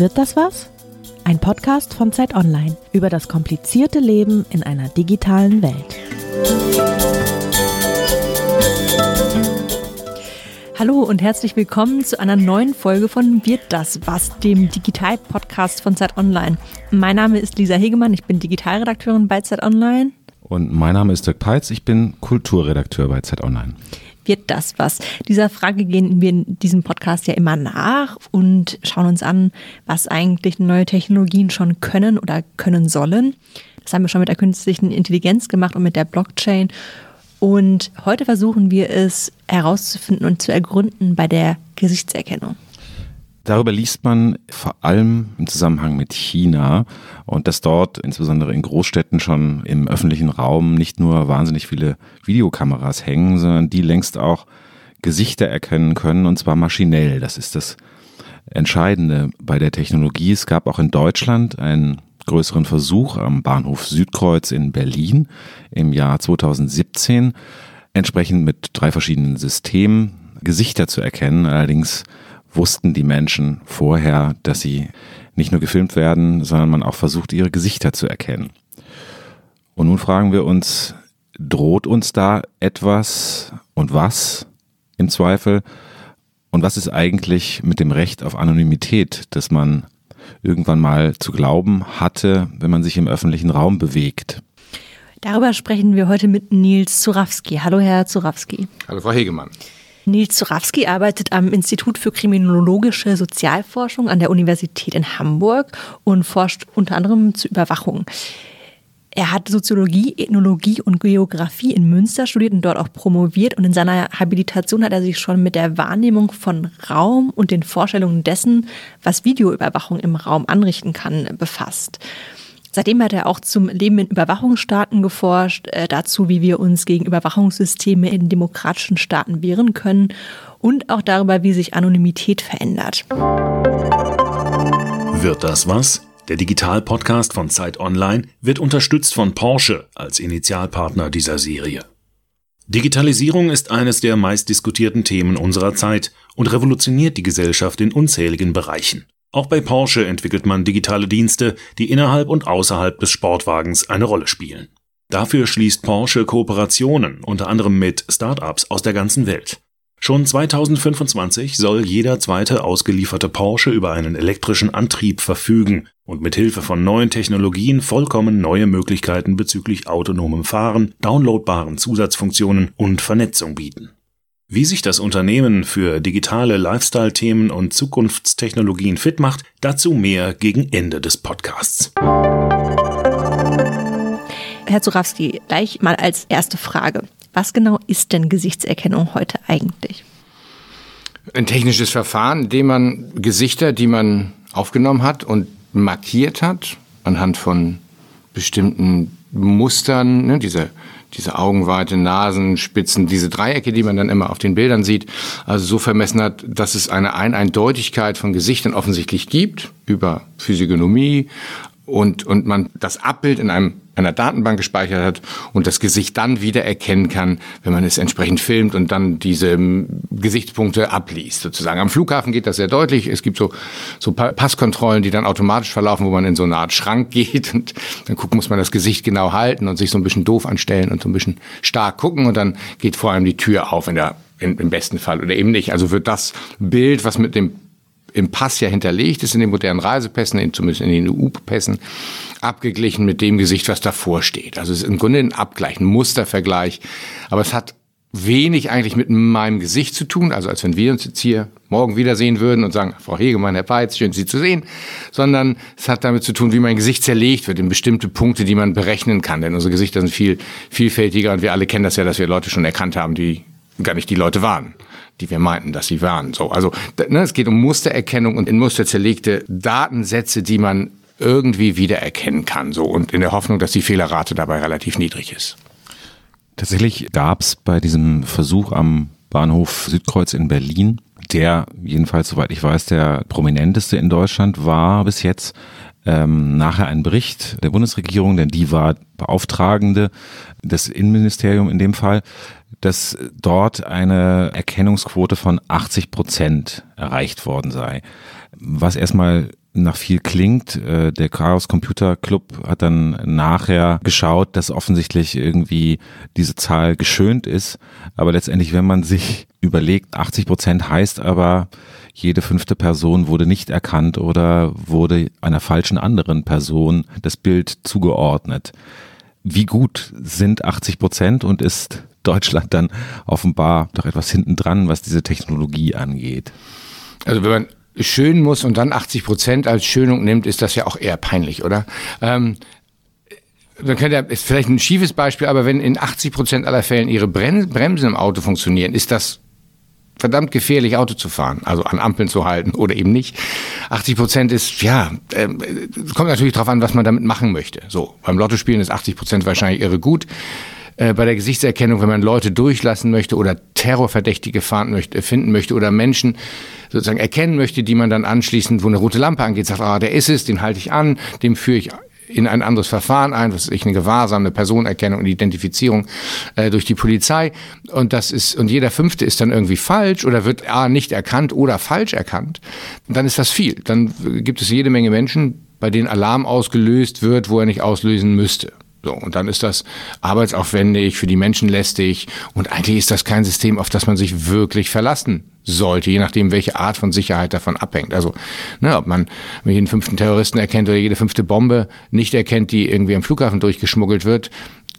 Wird das was? Ein Podcast von Zeit Online über das komplizierte Leben in einer digitalen Welt. Hallo und herzlich willkommen zu einer neuen Folge von Wird das was, dem Digital-Podcast von Zeit Online. Mein Name ist Lisa Hegemann, ich bin Digitalredakteurin bei Zeit Online. Und mein Name ist Dirk Peitz, ich bin Kulturredakteur bei Zeit Online wird das was? Dieser Frage gehen wir in diesem Podcast ja immer nach und schauen uns an, was eigentlich neue Technologien schon können oder können sollen. Das haben wir schon mit der künstlichen Intelligenz gemacht und mit der Blockchain. Und heute versuchen wir es herauszufinden und zu ergründen bei der Gesichtserkennung. Darüber liest man vor allem im Zusammenhang mit China und dass dort insbesondere in Großstädten schon im öffentlichen Raum nicht nur wahnsinnig viele Videokameras hängen, sondern die längst auch Gesichter erkennen können und zwar maschinell. Das ist das Entscheidende bei der Technologie. Es gab auch in Deutschland einen größeren Versuch am Bahnhof Südkreuz in Berlin im Jahr 2017, entsprechend mit drei verschiedenen Systemen Gesichter zu erkennen, allerdings wussten die Menschen vorher, dass sie nicht nur gefilmt werden, sondern man auch versucht, ihre Gesichter zu erkennen. Und nun fragen wir uns, droht uns da etwas und was im Zweifel? Und was ist eigentlich mit dem Recht auf Anonymität, das man irgendwann mal zu glauben hatte, wenn man sich im öffentlichen Raum bewegt? Darüber sprechen wir heute mit Nils Zurawski. Hallo, Herr Zurawski. Hallo, Frau Hegemann. Nils Zurawski arbeitet am Institut für Kriminologische Sozialforschung an der Universität in Hamburg und forscht unter anderem zur Überwachung. Er hat Soziologie, Ethnologie und Geografie in Münster studiert und dort auch promoviert. Und in seiner Habilitation hat er sich schon mit der Wahrnehmung von Raum und den Vorstellungen dessen, was Videoüberwachung im Raum anrichten kann, befasst. Seitdem hat er auch zum Leben in Überwachungsstaaten geforscht, äh, dazu, wie wir uns gegen Überwachungssysteme in demokratischen Staaten wehren können und auch darüber, wie sich Anonymität verändert. Wird das was? Der Digital-Podcast von Zeit Online wird unterstützt von Porsche als Initialpartner dieser Serie. Digitalisierung ist eines der meistdiskutierten Themen unserer Zeit und revolutioniert die Gesellschaft in unzähligen Bereichen. Auch bei Porsche entwickelt man digitale Dienste, die innerhalb und außerhalb des Sportwagens eine Rolle spielen. Dafür schließt Porsche Kooperationen, unter anderem mit Startups aus der ganzen Welt. Schon 2025 soll jeder zweite ausgelieferte Porsche über einen elektrischen Antrieb verfügen und mit Hilfe von neuen Technologien vollkommen neue Möglichkeiten bezüglich autonomem Fahren, downloadbaren Zusatzfunktionen und Vernetzung bieten. Wie sich das Unternehmen für digitale Lifestyle-Themen und Zukunftstechnologien fit macht, dazu mehr gegen Ende des Podcasts. Herr Zurawski, gleich mal als erste Frage. Was genau ist denn Gesichtserkennung heute eigentlich? Ein technisches Verfahren, in dem man Gesichter, die man aufgenommen hat und markiert hat, anhand von bestimmten Mustern, ne, diese diese Augenweite, Nasenspitzen, diese Dreiecke, die man dann immer auf den Bildern sieht, also so vermessen hat, dass es eine Eindeutigkeit von Gesichtern offensichtlich gibt über Physiognomie und, und man das Abbild in einem einer Datenbank gespeichert hat und das Gesicht dann wieder erkennen kann, wenn man es entsprechend filmt und dann diese ähm, Gesichtspunkte abliest, sozusagen. Am Flughafen geht das sehr deutlich. Es gibt so, so Passkontrollen, die dann automatisch verlaufen, wo man in so eine Art Schrank geht und dann gucken, muss man das Gesicht genau halten und sich so ein bisschen doof anstellen und so ein bisschen stark gucken und dann geht vor allem die Tür auf in der, im besten Fall oder eben nicht. Also wird das Bild, was mit dem im Pass ja hinterlegt ist in den modernen Reisepässen, zumindest in den EU-Pässen, abgeglichen mit dem Gesicht, was davor steht. Also es ist im Grunde ein Abgleich, ein Mustervergleich. Aber es hat wenig eigentlich mit meinem Gesicht zu tun, also als wenn wir uns jetzt hier morgen wiedersehen würden und sagen, Frau Hegemann, Herr Peitz, schön Sie zu sehen, sondern es hat damit zu tun, wie mein Gesicht zerlegt wird in bestimmte Punkte, die man berechnen kann, denn unsere Gesichter sind viel vielfältiger und wir alle kennen das ja, dass wir Leute schon erkannt haben, die gar nicht die Leute waren die wir meinten, dass sie waren. So, also ne, es geht um Mustererkennung und in Muster zerlegte Datensätze, die man irgendwie wiedererkennen kann. So und in der Hoffnung, dass die Fehlerrate dabei relativ niedrig ist. Tatsächlich gab es bei diesem Versuch am Bahnhof Südkreuz in Berlin, der jedenfalls, soweit ich weiß, der prominenteste in Deutschland war bis jetzt, ähm, nachher einen Bericht der Bundesregierung, denn die war Beauftragende des Innenministeriums in dem Fall, dass dort eine Erkennungsquote von 80 Prozent erreicht worden sei. Was erstmal nach viel klingt. Äh, der Chaos Computer Club hat dann nachher geschaut, dass offensichtlich irgendwie diese Zahl geschönt ist. Aber letztendlich, wenn man sich überlegt, 80 Prozent heißt aber, jede fünfte Person wurde nicht erkannt oder wurde einer falschen anderen Person das Bild zugeordnet. Wie gut sind 80 Prozent und ist Deutschland dann offenbar doch etwas hinten dran, was diese Technologie angeht? Also wenn man schönen muss und dann 80 Prozent als Schönung nimmt, ist das ja auch eher peinlich, oder? Ähm, man könnte ja, ist vielleicht ein schiefes Beispiel, aber wenn in 80 Prozent aller Fällen ihre Bremsen im Auto funktionieren, ist das verdammt gefährlich, Auto zu fahren, also an Ampeln zu halten oder eben nicht. 80 Prozent ist, ja, äh, kommt natürlich darauf an, was man damit machen möchte. So, beim Lottospielen ist 80 Prozent wahrscheinlich irre gut. Äh, bei der Gesichtserkennung, wenn man Leute durchlassen möchte oder Terrorverdächtige möchte, finden möchte oder Menschen sozusagen erkennen möchte, die man dann anschließend, wo eine rote Lampe angeht, sagt, ah, der ist es, den halte ich an, dem führe ich in ein anderes Verfahren ein, was ich eine gewahrsame Personenerkennung und Identifizierung äh, durch die Polizei. Und das ist, und jeder fünfte ist dann irgendwie falsch oder wird A nicht erkannt oder falsch erkannt, dann ist das viel. Dann gibt es jede Menge Menschen, bei denen Alarm ausgelöst wird, wo er nicht auslösen müsste. So, und dann ist das arbeitsaufwendig, für die Menschen lästig und eigentlich ist das kein System, auf das man sich wirklich verlassen sollte, je nachdem, welche Art von Sicherheit davon abhängt. Also, ne, ob man jeden fünften Terroristen erkennt oder jede fünfte Bombe nicht erkennt, die irgendwie am Flughafen durchgeschmuggelt wird,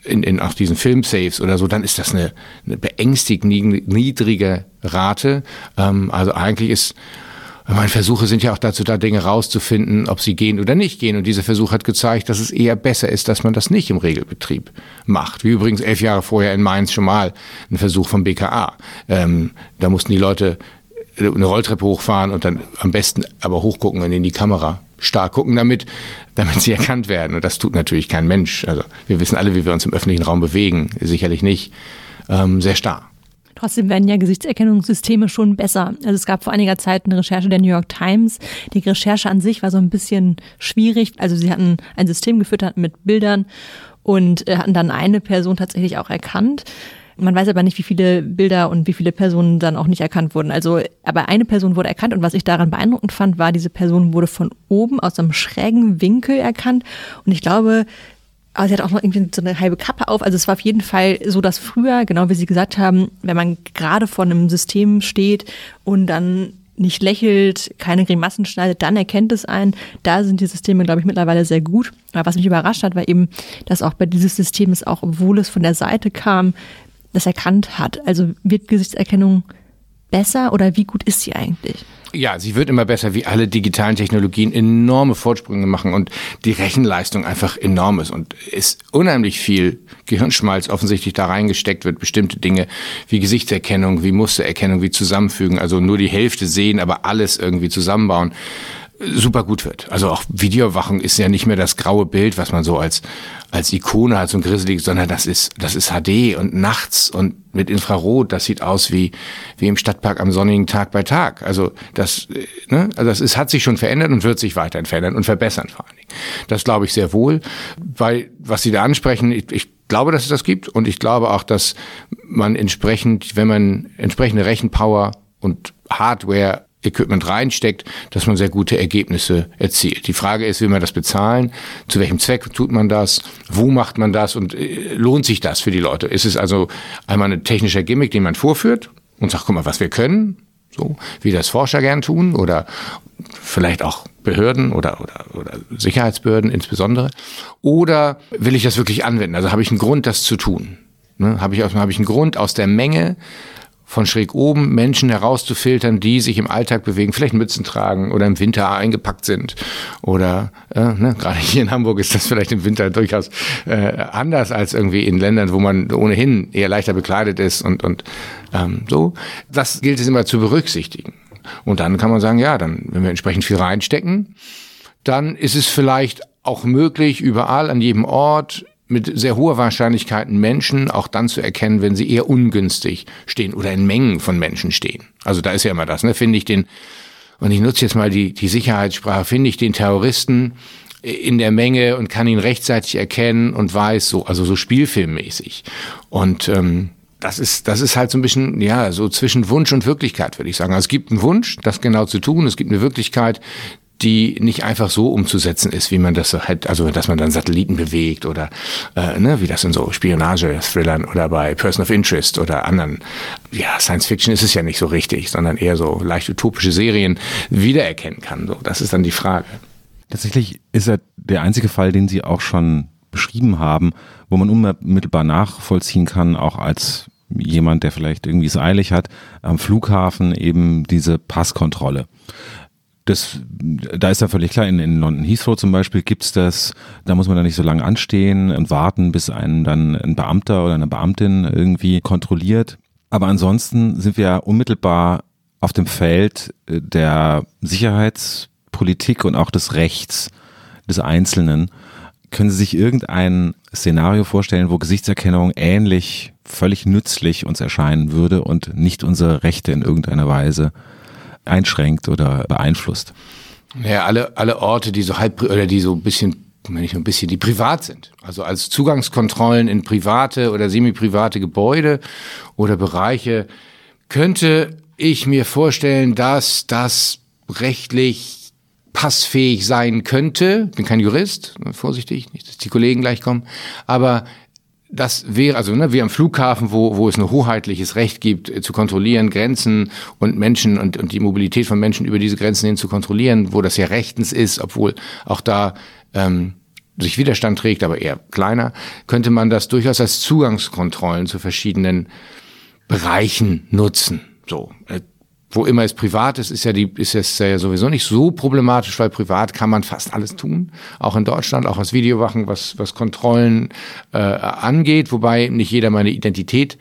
in, in auch diesen Filmsaves oder so, dann ist das eine, eine beängstigend niedrige Rate. Ähm, also eigentlich ist meine Versuche sind ja auch dazu da, Dinge rauszufinden, ob sie gehen oder nicht gehen. Und dieser Versuch hat gezeigt, dass es eher besser ist, dass man das nicht im Regelbetrieb macht. Wie übrigens elf Jahre vorher in Mainz schon mal ein Versuch vom BKA. Ähm, da mussten die Leute eine Rolltreppe hochfahren und dann am besten aber hochgucken und in die Kamera stark gucken damit, damit sie erkannt werden. Und das tut natürlich kein Mensch. Also wir wissen alle, wie wir uns im öffentlichen Raum bewegen. Sicherlich nicht ähm, sehr starr. Trotzdem werden ja Gesichtserkennungssysteme schon besser. Also es gab vor einiger Zeit eine Recherche der New York Times. Die Recherche an sich war so ein bisschen schwierig. Also sie hatten ein System gefüttert mit Bildern und äh, hatten dann eine Person tatsächlich auch erkannt. Man weiß aber nicht, wie viele Bilder und wie viele Personen dann auch nicht erkannt wurden. Also, aber eine Person wurde erkannt und was ich daran beeindruckend fand, war, diese Person wurde von oben aus einem schrägen Winkel erkannt. Und ich glaube, aber sie hat auch noch irgendwie so eine halbe Kappe auf. Also es war auf jeden Fall so, dass früher, genau wie Sie gesagt haben, wenn man gerade vor einem System steht und dann nicht lächelt, keine Grimassen schneidet, dann erkennt es einen. Da sind die Systeme, glaube ich, mittlerweile sehr gut. Aber was mich überrascht hat, war eben, dass auch bei dieses System es auch, obwohl es von der Seite kam, das erkannt hat. Also wird Gesichtserkennung besser oder wie gut ist sie eigentlich? Ja, sie wird immer besser, wie alle digitalen Technologien enorme Fortsprünge machen und die Rechenleistung einfach enorm ist und ist unheimlich viel Gehirnschmalz offensichtlich da reingesteckt wird, bestimmte Dinge wie Gesichtserkennung, wie Mustererkennung, wie Zusammenfügen, also nur die Hälfte sehen, aber alles irgendwie zusammenbauen super gut wird. Also auch Videowachung ist ja nicht mehr das graue Bild, was man so als, als Ikone hat, so ein grisselig, sondern das ist, das ist HD und nachts und mit Infrarot, das sieht aus wie, wie im Stadtpark am sonnigen Tag bei Tag. Also das, ne, also das ist, hat sich schon verändert und wird sich weiterhin verändern und verbessern vor allen Dingen. Das glaube ich sehr wohl, weil, was Sie da ansprechen, ich, ich glaube, dass es das gibt und ich glaube auch, dass man entsprechend, wenn man entsprechende Rechenpower und Hardware Equipment reinsteckt, dass man sehr gute Ergebnisse erzielt. Die Frage ist, will man das bezahlen? Zu welchem Zweck tut man das? Wo macht man das? Und äh, lohnt sich das für die Leute? Ist es also einmal ein technischer Gimmick, den man vorführt und sagt, guck mal, was wir können? So, wie das Forscher gern tun oder vielleicht auch Behörden oder, oder, oder Sicherheitsbehörden insbesondere. Oder will ich das wirklich anwenden? Also habe ich einen Grund, das zu tun? Ne? Habe ich, hab ich einen Grund aus der Menge von schräg oben Menschen herauszufiltern, die sich im Alltag bewegen, vielleicht Mützen tragen oder im Winter eingepackt sind. Oder äh, ne, gerade hier in Hamburg ist das vielleicht im Winter durchaus äh, anders als irgendwie in Ländern, wo man ohnehin eher leichter bekleidet ist und, und ähm, so. Das gilt es immer zu berücksichtigen. Und dann kann man sagen, ja, dann, wenn wir entsprechend viel reinstecken, dann ist es vielleicht auch möglich, überall an jedem Ort mit sehr hoher Wahrscheinlichkeit Menschen auch dann zu erkennen, wenn sie eher ungünstig stehen oder in Mengen von Menschen stehen. Also da ist ja immer das, ne? Finde ich den, und ich nutze jetzt mal die, die Sicherheitssprache, finde ich den Terroristen in der Menge und kann ihn rechtzeitig erkennen und weiß so, also so spielfilmmäßig. Und ähm, das ist, das ist halt so ein bisschen, ja, so zwischen Wunsch und Wirklichkeit, würde ich sagen. Also es gibt einen Wunsch, das genau zu tun. Es gibt eine Wirklichkeit, die nicht einfach so umzusetzen ist, wie man das halt, also dass man dann Satelliten bewegt oder äh, ne, wie das in so Spionage-Thrillern oder bei Person of Interest oder anderen. Ja, Science Fiction ist es ja nicht so richtig, sondern eher so leicht utopische Serien wiedererkennen kann. So, das ist dann die Frage. Tatsächlich ist er der einzige Fall, den Sie auch schon beschrieben haben, wo man unmittelbar nachvollziehen kann, auch als jemand, der vielleicht irgendwie es eilig hat, am Flughafen eben diese Passkontrolle. Das, da ist ja völlig klar, in, in London Heathrow zum Beispiel gibt's das, da muss man dann nicht so lange anstehen und warten, bis einen dann ein Beamter oder eine Beamtin irgendwie kontrolliert. Aber ansonsten sind wir ja unmittelbar auf dem Feld der Sicherheitspolitik und auch des Rechts des Einzelnen. Können Sie sich irgendein Szenario vorstellen, wo Gesichtserkennung ähnlich völlig nützlich uns erscheinen würde und nicht unsere Rechte in irgendeiner Weise einschränkt oder beeinflusst? Naja, alle, alle Orte, die so halb oder die so ein bisschen wenn nur ein bisschen, die privat sind. Also als Zugangskontrollen in private oder semi-private Gebäude oder Bereiche könnte ich mir vorstellen, dass das rechtlich passfähig sein könnte. Ich bin kein Jurist, vorsichtig, nicht, dass die Kollegen gleich kommen. Aber das wäre, also ne, wie am Flughafen, wo, wo es ein hoheitliches Recht gibt, äh, zu kontrollieren, Grenzen und Menschen und, und die Mobilität von Menschen über diese Grenzen hin zu kontrollieren, wo das ja rechtens ist, obwohl auch da ähm, sich Widerstand trägt, aber eher kleiner, könnte man das durchaus als Zugangskontrollen zu verschiedenen Bereichen nutzen. So, äh, wo immer es privat ist, ist ja die, ist es ja sowieso nicht so problematisch, weil privat kann man fast alles tun. Auch in Deutschland, auch was Videowachen, was, was Kontrollen äh, angeht, wobei nicht jeder meine Identität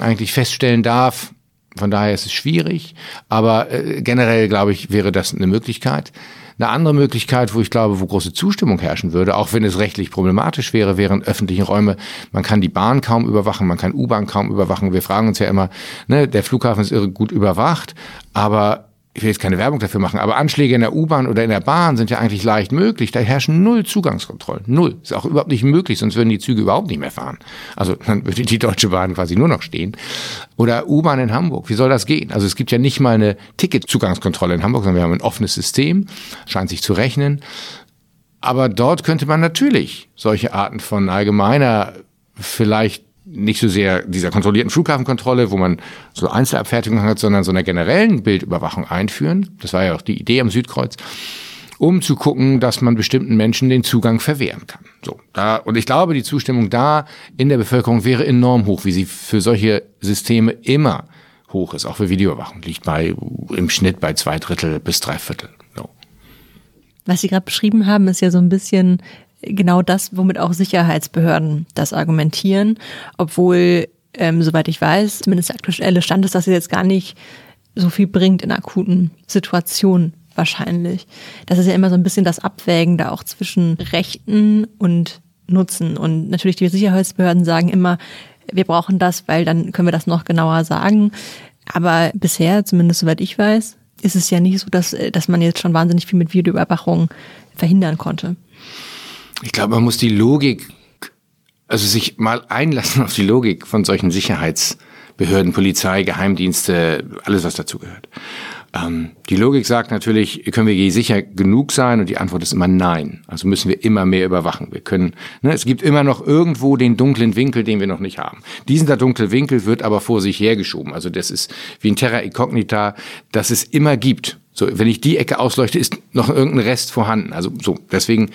eigentlich feststellen darf. Von daher ist es schwierig. Aber äh, generell, glaube ich, wäre das eine Möglichkeit. Eine andere Möglichkeit, wo ich glaube, wo große Zustimmung herrschen würde, auch wenn es rechtlich problematisch wäre, wären öffentliche Räume. Man kann die Bahn kaum überwachen, man kann U-Bahn kaum überwachen. Wir fragen uns ja immer, ne, der Flughafen ist irre gut überwacht, aber ich will jetzt keine Werbung dafür machen, aber Anschläge in der U-Bahn oder in der Bahn sind ja eigentlich leicht möglich. Da herrschen null Zugangskontrollen. Null. Ist auch überhaupt nicht möglich, sonst würden die Züge überhaupt nicht mehr fahren. Also dann würde die Deutsche Bahn quasi nur noch stehen. Oder U-Bahn in Hamburg. Wie soll das gehen? Also es gibt ja nicht mal eine Ticketzugangskontrolle in Hamburg, sondern wir haben ein offenes System. Scheint sich zu rechnen. Aber dort könnte man natürlich solche Arten von allgemeiner vielleicht nicht so sehr dieser kontrollierten Flughafenkontrolle, wo man so Einzelabfertigung hat, sondern so einer generellen Bildüberwachung einführen. Das war ja auch die Idee am Südkreuz, um zu gucken, dass man bestimmten Menschen den Zugang verwehren kann. So, da, und ich glaube, die Zustimmung da in der Bevölkerung wäre enorm hoch, wie sie für solche Systeme immer hoch ist, auch für Videoüberwachung, liegt bei im Schnitt bei zwei Drittel bis drei Viertel. So. Was Sie gerade beschrieben haben, ist ja so ein bisschen genau das, womit auch Sicherheitsbehörden das argumentieren, obwohl, ähm, soweit ich weiß, zumindest der aktuelle Stand ist, dass es jetzt gar nicht so viel bringt in akuten Situationen wahrscheinlich. Das ist ja immer so ein bisschen das Abwägen da auch zwischen Rechten und Nutzen. Und natürlich die Sicherheitsbehörden sagen immer, wir brauchen das, weil dann können wir das noch genauer sagen. Aber bisher, zumindest soweit ich weiß, ist es ja nicht so, dass, dass man jetzt schon wahnsinnig viel mit Videoüberwachung verhindern konnte. Ich glaube, man muss die Logik, also sich mal einlassen auf die Logik von solchen Sicherheitsbehörden, Polizei, Geheimdienste, alles was dazugehört. Ähm, die Logik sagt natürlich, können wir je sicher genug sein? Und die Antwort ist immer nein. Also müssen wir immer mehr überwachen. Wir können, ne, es gibt immer noch irgendwo den dunklen Winkel, den wir noch nicht haben. Diesen der dunkle Winkel wird aber vor sich hergeschoben. Also das ist wie ein Terra Incognita, das es immer gibt. So, wenn ich die Ecke ausleuchte, ist noch irgendein Rest vorhanden. Also so, deswegen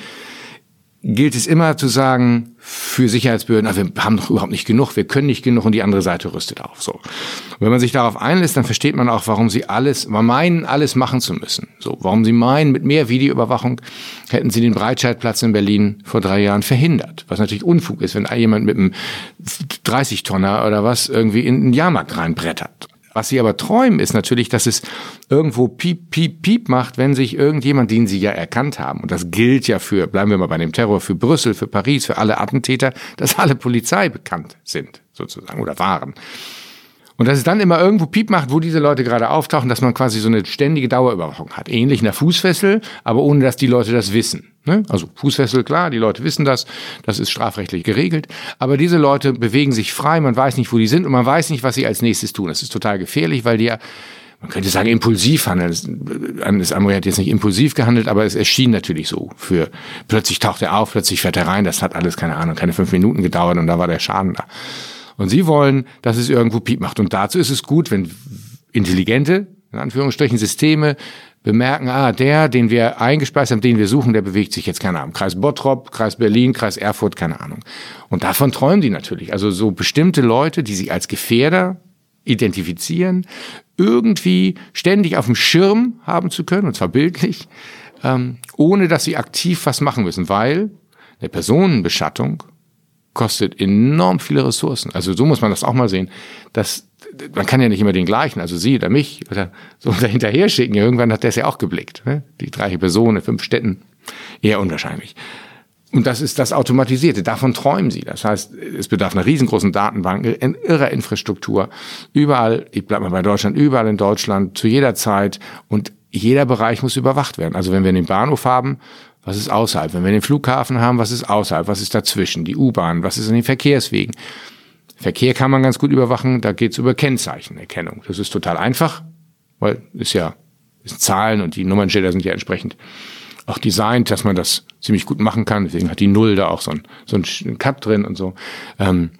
gilt es immer zu sagen, für Sicherheitsbehörden, ach, wir haben doch überhaupt nicht genug, wir können nicht genug und die andere Seite rüstet auf. So. Und wenn man sich darauf einlässt, dann versteht man auch, warum sie alles, man meinen, alles machen zu müssen. So, warum sie meinen, mit mehr Videoüberwachung hätten sie den Breitscheidplatz in Berlin vor drei Jahren verhindert. Was natürlich Unfug ist, wenn jemand mit einem 30-Tonner oder was irgendwie in den Jahrmarkt reinbrettert. Was sie aber träumen, ist natürlich, dass es irgendwo piep, piep, piep macht, wenn sich irgendjemand, den sie ja erkannt haben, und das gilt ja für, bleiben wir mal bei dem Terror, für Brüssel, für Paris, für alle Attentäter, dass alle Polizei bekannt sind, sozusagen, oder waren. Und dass es dann immer irgendwo Piep macht, wo diese Leute gerade auftauchen, dass man quasi so eine ständige Dauerüberwachung hat. Ähnlich in der Fußfessel, aber ohne dass die Leute das wissen. Ne? Also Fußfessel, klar, die Leute wissen das, das ist strafrechtlich geregelt. Aber diese Leute bewegen sich frei, man weiß nicht, wo die sind und man weiß nicht, was sie als nächstes tun. Das ist total gefährlich, weil die ja man könnte sagen, impulsiv handeln. Das Amori hat jetzt nicht impulsiv gehandelt, aber es erschien natürlich so. Für plötzlich taucht er auf, plötzlich fährt er rein. Das hat alles keine Ahnung, keine fünf Minuten gedauert und da war der Schaden da. Und sie wollen, dass es irgendwo Piep macht. Und dazu ist es gut, wenn intelligente, in Anführungsstrichen, Systeme bemerken, ah, der, den wir eingespeist haben, den wir suchen, der bewegt sich jetzt, keine Ahnung, Kreis Bottrop, Kreis Berlin, Kreis Erfurt, keine Ahnung. Und davon träumen die natürlich. Also so bestimmte Leute, die sich als Gefährder identifizieren, irgendwie ständig auf dem Schirm haben zu können, und zwar bildlich, ähm, ohne dass sie aktiv was machen müssen, weil eine Personenbeschattung kostet enorm viele Ressourcen. Also so muss man das auch mal sehen. dass man kann ja nicht immer den gleichen, also Sie oder mich oder so dahinterher schicken. Irgendwann hat der es ja auch geblickt. Ne? Die gleiche Person in fünf Städten. Eher unwahrscheinlich. Und das ist das Automatisierte. Davon träumen sie. Das heißt, es bedarf einer riesengroßen Datenbank, in irrer Infrastruktur. Überall, ich bleibe mal bei Deutschland, überall in Deutschland, zu jeder Zeit. Und jeder Bereich muss überwacht werden. Also wenn wir den Bahnhof haben, was ist außerhalb? Wenn wir den Flughafen haben, was ist außerhalb? Was ist dazwischen? Die U-Bahn, was ist an den Verkehrswegen? Verkehr kann man ganz gut überwachen, da geht es über Kennzeichenerkennung. Das ist total einfach, weil es ja ist Zahlen und die Nummernschilder sind ja entsprechend auch designt, dass man das ziemlich gut machen kann. Deswegen hat die Null da auch so ein, so ein Cut drin und so. Ähm,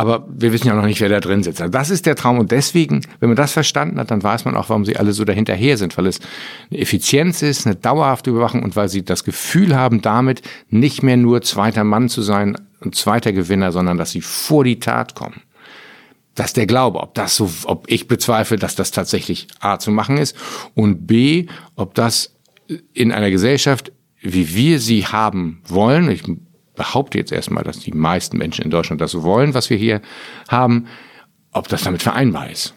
aber wir wissen ja noch nicht, wer da drin sitzt. Also das ist der Traum. Und deswegen, wenn man das verstanden hat, dann weiß man auch, warum sie alle so dahinterher sind, weil es eine Effizienz ist, eine dauerhafte Überwachung und weil sie das Gefühl haben, damit nicht mehr nur zweiter Mann zu sein und zweiter Gewinner, sondern dass sie vor die Tat kommen. Das ist der Glaube, ob das so, ob ich bezweifle, dass das tatsächlich A zu machen ist und B, ob das in einer Gesellschaft, wie wir sie haben wollen, ich behaupte jetzt erstmal, dass die meisten Menschen in Deutschland das wollen, was wir hier haben, ob das damit vereinbar ist.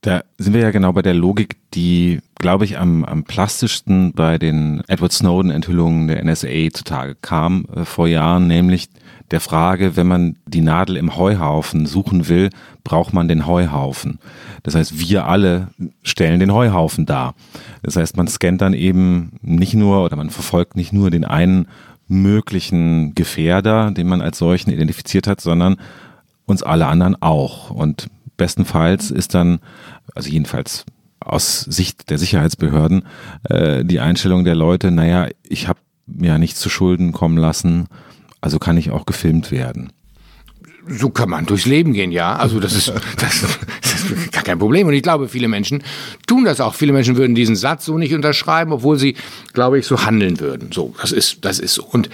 Da sind wir ja genau bei der Logik, die, glaube ich, am, am plastischsten bei den Edward Snowden-Enthüllungen der NSA zutage kam äh, vor Jahren, nämlich der Frage, wenn man die Nadel im Heuhaufen suchen will, braucht man den Heuhaufen. Das heißt, wir alle stellen den Heuhaufen dar. Das heißt, man scannt dann eben nicht nur oder man verfolgt nicht nur den einen möglichen Gefährder, den man als solchen identifiziert hat, sondern uns alle anderen auch. Und bestenfalls ist dann, also jedenfalls aus Sicht der Sicherheitsbehörden, äh, die Einstellung der Leute, naja, ich habe mir ja nichts zu Schulden kommen lassen, also kann ich auch gefilmt werden. So kann man durchs Leben gehen, ja. Also das ist, das, das ist gar kein Problem. Und ich glaube, viele Menschen tun das auch. Viele Menschen würden diesen Satz so nicht unterschreiben, obwohl sie, glaube ich, so handeln würden. So, das ist, das ist so. Und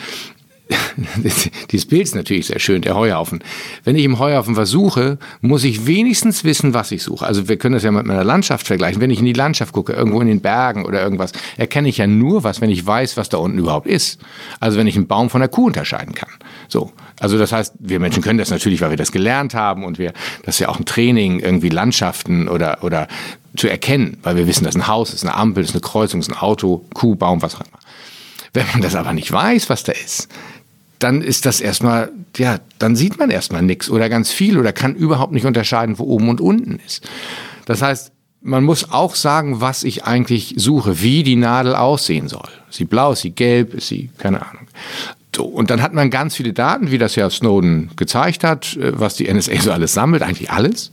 dieses Bild ist natürlich sehr schön, der Heuhaufen. Wenn ich im Heuhaufen versuche, muss ich wenigstens wissen, was ich suche. Also wir können das ja mit meiner Landschaft vergleichen. Wenn ich in die Landschaft gucke, irgendwo in den Bergen oder irgendwas, erkenne ich ja nur was, wenn ich weiß, was da unten überhaupt ist. Also wenn ich einen Baum von einer Kuh unterscheiden kann. So. Also das heißt, wir Menschen können das natürlich, weil wir das gelernt haben und wir, das ist ja auch ein Training, irgendwie Landschaften oder, oder zu erkennen, weil wir wissen, das ist ein Haus, das ist eine Ampel, das ist eine Kreuzung, das ist ein Auto, Kuh, Baum, was auch immer. Wenn man das aber nicht weiß, was da ist, dann ist das erstmal, ja, dann sieht man erstmal nichts oder ganz viel oder kann überhaupt nicht unterscheiden, wo oben und unten ist. Das heißt, man muss auch sagen, was ich eigentlich suche, wie die Nadel aussehen soll. Ist sie blau, ist sie gelb, ist sie, keine Ahnung. So, und dann hat man ganz viele Daten, wie das ja Snowden gezeigt hat, äh, was die NSA so alles sammelt, eigentlich alles.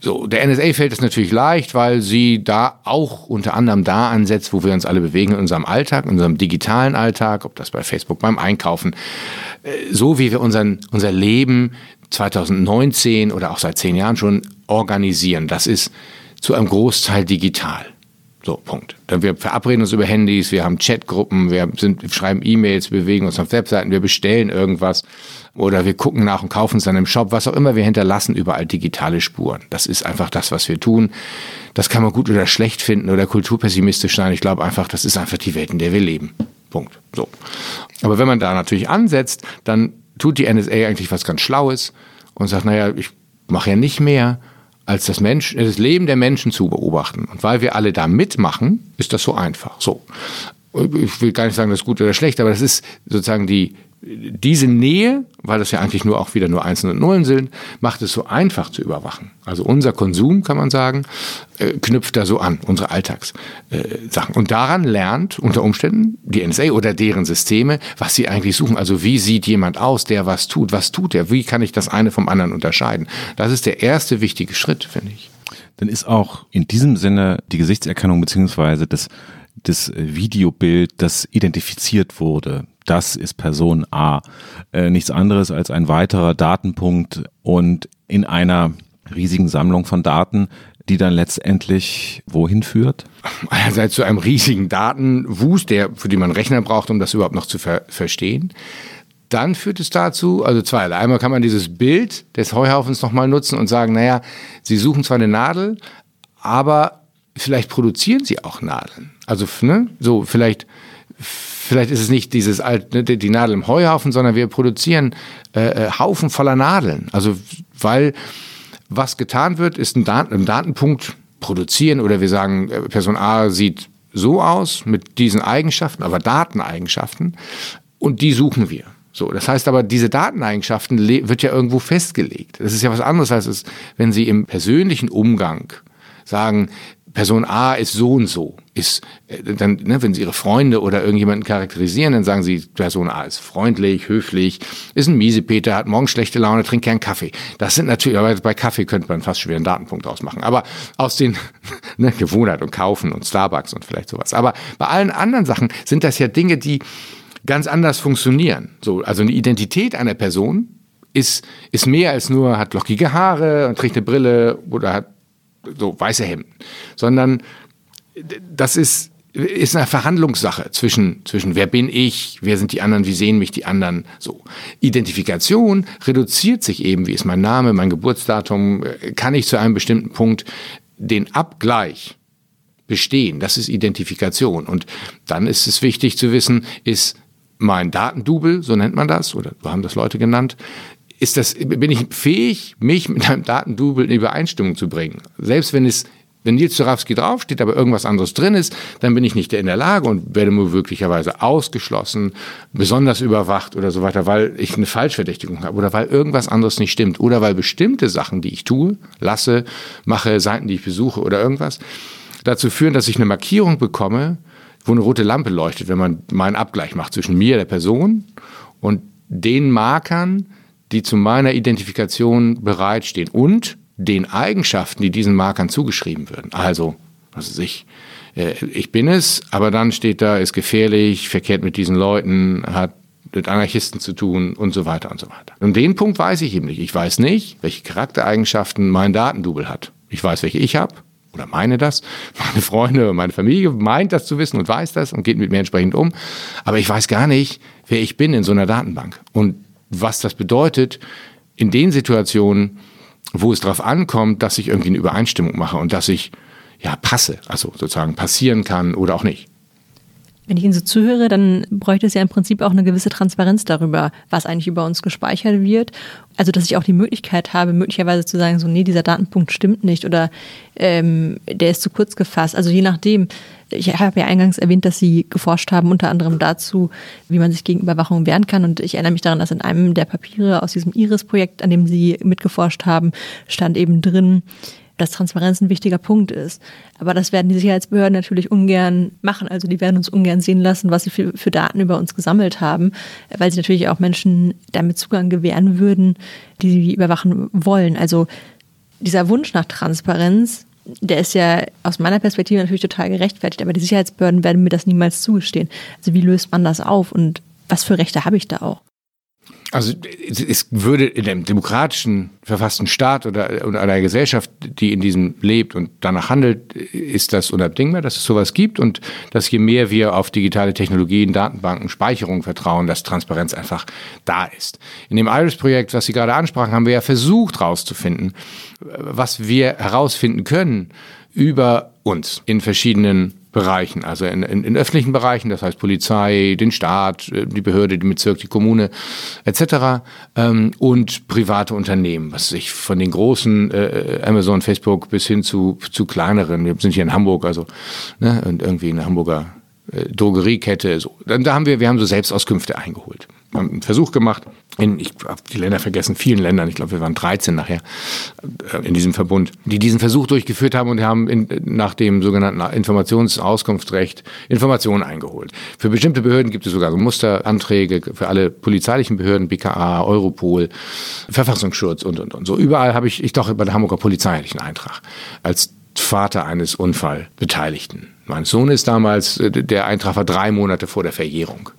So, der NSA fällt es natürlich leicht, weil sie da auch unter anderem da ansetzt, wo wir uns alle bewegen in unserem Alltag, in unserem digitalen Alltag, ob das bei Facebook beim Einkaufen, äh, so wie wir unseren, unser Leben 2019 oder auch seit zehn Jahren schon organisieren. Das ist zu einem Großteil digital. So, Punkt. Wir verabreden uns über Handys, wir haben Chatgruppen, wir, sind, schreiben E-Mails, bewegen uns auf Webseiten, wir bestellen irgendwas oder wir gucken nach und kaufen es dann im Shop, was auch immer. Wir hinterlassen überall digitale Spuren. Das ist einfach das, was wir tun. Das kann man gut oder schlecht finden oder kulturpessimistisch sein. Ich glaube einfach, das ist einfach die Welt, in der wir leben. Punkt. So. Aber wenn man da natürlich ansetzt, dann tut die NSA eigentlich was ganz Schlaues und sagt, naja, ich mache ja nicht mehr, als das, Mensch, das Leben der Menschen zu beobachten. Und weil wir alle da mitmachen, ist das so einfach. So. Ich will gar nicht sagen, das ist gut oder schlecht, aber das ist sozusagen die, diese Nähe, weil das ja eigentlich nur auch wieder nur Einsen und Nullen sind, macht es so einfach zu überwachen. Also unser Konsum, kann man sagen, äh, knüpft da so an, unsere Alltagssachen. Und daran lernt unter Umständen die NSA oder deren Systeme, was sie eigentlich suchen. Also wie sieht jemand aus, der was tut? Was tut er? Wie kann ich das eine vom anderen unterscheiden? Das ist der erste wichtige Schritt, finde ich. Dann ist auch in diesem Sinne die Gesichtserkennung beziehungsweise das, das Videobild, das identifiziert wurde, das ist Person A. Äh, nichts anderes als ein weiterer Datenpunkt und in einer riesigen Sammlung von Daten, die dann letztendlich wohin führt? Einerseits zu einem riesigen Datenwust, der, für den man Rechner braucht, um das überhaupt noch zu ver verstehen. Dann führt es dazu, also zwei, einmal kann man dieses Bild des Heuhaufens nochmal nutzen und sagen, naja, Sie suchen zwar eine Nadel, aber vielleicht produzieren Sie auch Nadeln. Also, ne, so, vielleicht, vielleicht ist es nicht dieses alte, ne, die Nadel im Heuhaufen, sondern wir produzieren äh, äh, Haufen voller Nadeln. Also, weil was getan wird, ist ein, Dat ein Datenpunkt produzieren oder wir sagen, äh, Person A sieht so aus mit diesen Eigenschaften, aber Dateneigenschaften und die suchen wir. So, das heißt aber, diese Dateneigenschaften wird ja irgendwo festgelegt. Das ist ja was anderes als es, wenn Sie im persönlichen Umgang sagen, Person A ist so und so, ist äh, dann, ne, wenn Sie Ihre Freunde oder irgendjemanden charakterisieren, dann sagen Sie, Person A ist freundlich, höflich, ist ein Miesepeter, hat morgen schlechte Laune, trinkt gern Kaffee. Das sind natürlich, aber bei Kaffee könnte man fast einen Datenpunkt ausmachen. Aber aus den ne, Gewohnheit und Kaufen und Starbucks und vielleicht sowas. Aber bei allen anderen Sachen sind das ja Dinge, die ganz anders funktionieren. So, also eine Identität einer Person ist, ist mehr als nur hat lockige Haare und trägt eine Brille oder hat so weiße Hemden, sondern das ist, ist eine Verhandlungssache zwischen, zwischen wer bin ich, wer sind die anderen, wie sehen mich die anderen. So. Identifikation reduziert sich eben, wie ist mein Name, mein Geburtsdatum, kann ich zu einem bestimmten Punkt den Abgleich bestehen. Das ist Identifikation. Und dann ist es wichtig zu wissen, ist mein Datendouble, so nennt man das, oder so haben das Leute genannt, ist das, bin ich fähig, mich mit einem Datendouble in Übereinstimmung zu bringen. Selbst wenn es wenn Nils Zurawski draufsteht, aber irgendwas anderes drin ist, dann bin ich nicht in der Lage und werde möglicherweise ausgeschlossen, besonders überwacht oder so weiter, weil ich eine Falschverdächtigung habe oder weil irgendwas anderes nicht stimmt oder weil bestimmte Sachen, die ich tue, lasse, mache, Seiten, die ich besuche oder irgendwas, dazu führen, dass ich eine Markierung bekomme, wo eine rote Lampe leuchtet, wenn man meinen Abgleich macht zwischen mir, der Person, und den Markern, die zu meiner Identifikation bereitstehen und den Eigenschaften, die diesen Markern zugeschrieben werden. Also, was weiß ich, äh, ich bin es, aber dann steht da, ist gefährlich, verkehrt mit diesen Leuten, hat mit Anarchisten zu tun und so weiter und so weiter. Und den Punkt weiß ich eben nicht. Ich weiß nicht, welche Charaktereigenschaften mein Datendouble hat. Ich weiß, welche ich habe oder meine das. Meine Freunde, meine Familie meint das zu wissen und weiß das und geht mit mir entsprechend um. Aber ich weiß gar nicht, wer ich bin in so einer Datenbank. Und was das bedeutet in den Situationen, wo es darauf ankommt, dass ich irgendwie eine Übereinstimmung mache und dass ich ja passe, also sozusagen passieren kann oder auch nicht. Wenn ich Ihnen so zuhöre, dann bräuchte es ja im Prinzip auch eine gewisse Transparenz darüber, was eigentlich über uns gespeichert wird. Also, dass ich auch die Möglichkeit habe, möglicherweise zu sagen, so, nee, dieser Datenpunkt stimmt nicht oder ähm, der ist zu kurz gefasst. Also je nachdem. Ich habe ja eingangs erwähnt, dass Sie geforscht haben, unter anderem dazu, wie man sich gegen Überwachung wehren kann. Und ich erinnere mich daran, dass in einem der Papiere aus diesem IRIS-Projekt, an dem Sie mitgeforscht haben, stand eben drin, dass Transparenz ein wichtiger Punkt ist. Aber das werden die Sicherheitsbehörden natürlich ungern machen. Also die werden uns ungern sehen lassen, was sie für, für Daten über uns gesammelt haben, weil sie natürlich auch Menschen damit Zugang gewähren würden, die sie überwachen wollen. Also dieser Wunsch nach Transparenz, der ist ja aus meiner Perspektive natürlich total gerechtfertigt, aber die Sicherheitsbehörden werden mir das niemals zugestehen. Also wie löst man das auf und was für Rechte habe ich da auch? Also es würde in einem demokratischen, verfassten Staat oder, oder einer Gesellschaft, die in diesem lebt und danach handelt, ist das unabdingbar, dass es sowas gibt und dass je mehr wir auf digitale Technologien, Datenbanken, Speicherung vertrauen, dass Transparenz einfach da ist. In dem Iris-Projekt, was Sie gerade ansprachen, haben wir ja versucht herauszufinden, was wir herausfinden können über uns in verschiedenen Bereichen, also in, in, in, öffentlichen Bereichen, das heißt Polizei, den Staat, äh, die Behörde, den Bezirk, die Kommune etc. Ähm, und private Unternehmen, was sich von den großen äh, Amazon, Facebook bis hin zu, zu kleineren, wir sind hier in Hamburg, also ne, und irgendwie eine Hamburger äh, Drogeriekette, so. Da haben wir, wir haben so Selbstauskünfte eingeholt. Einen Versuch gemacht, in, ich habe die Länder vergessen, vielen Ländern, ich glaube, wir waren 13 nachher äh, in diesem Verbund, die diesen Versuch durchgeführt haben und haben in, nach dem sogenannten Informationsauskunftsrecht Informationen eingeholt. Für bestimmte Behörden gibt es sogar so Musteranträge, für alle polizeilichen Behörden, BKA, Europol, Verfassungsschutz und, und, und. So überall habe ich, ich doch bei der Hamburger Polizei hatte ich einen Eintrag als Vater eines Unfallbeteiligten. Mein Sohn ist damals, äh, der Eintrag war drei Monate vor der Verjährung.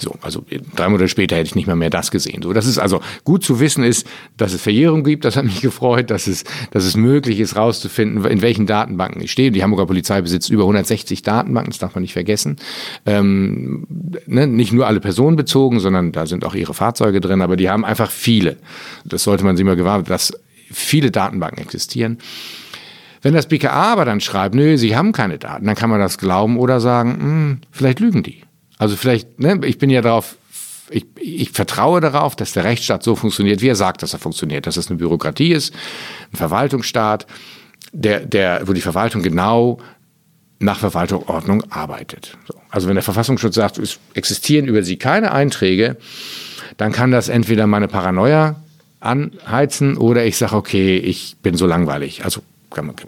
So, also drei Monate später hätte ich nicht mal mehr das gesehen. So, das ist also gut zu wissen ist, dass es Verjährung gibt. Das hat mich gefreut, dass es, dass es möglich ist, rauszufinden, in welchen Datenbanken ich stehe. Die Hamburger Polizei besitzt über 160 Datenbanken. Das darf man nicht vergessen. Ähm, ne, nicht nur alle Personen bezogen, sondern da sind auch ihre Fahrzeuge drin. Aber die haben einfach viele. Das sollte man sich mal gewahr, dass viele Datenbanken existieren. Wenn das BKA aber dann schreibt, nö, sie haben keine Daten, dann kann man das glauben oder sagen, mh, hm, vielleicht lügen die. Also vielleicht, ne, ich bin ja darauf, ich, ich vertraue darauf, dass der Rechtsstaat so funktioniert, wie er sagt, dass er funktioniert, dass es eine Bürokratie ist, ein Verwaltungsstaat, der, der, wo die Verwaltung genau nach Verwaltungsordnung arbeitet. So. Also wenn der Verfassungsschutz sagt, es existieren über sie keine Einträge, dann kann das entweder meine Paranoia anheizen oder ich sage, okay, ich bin so langweilig. Also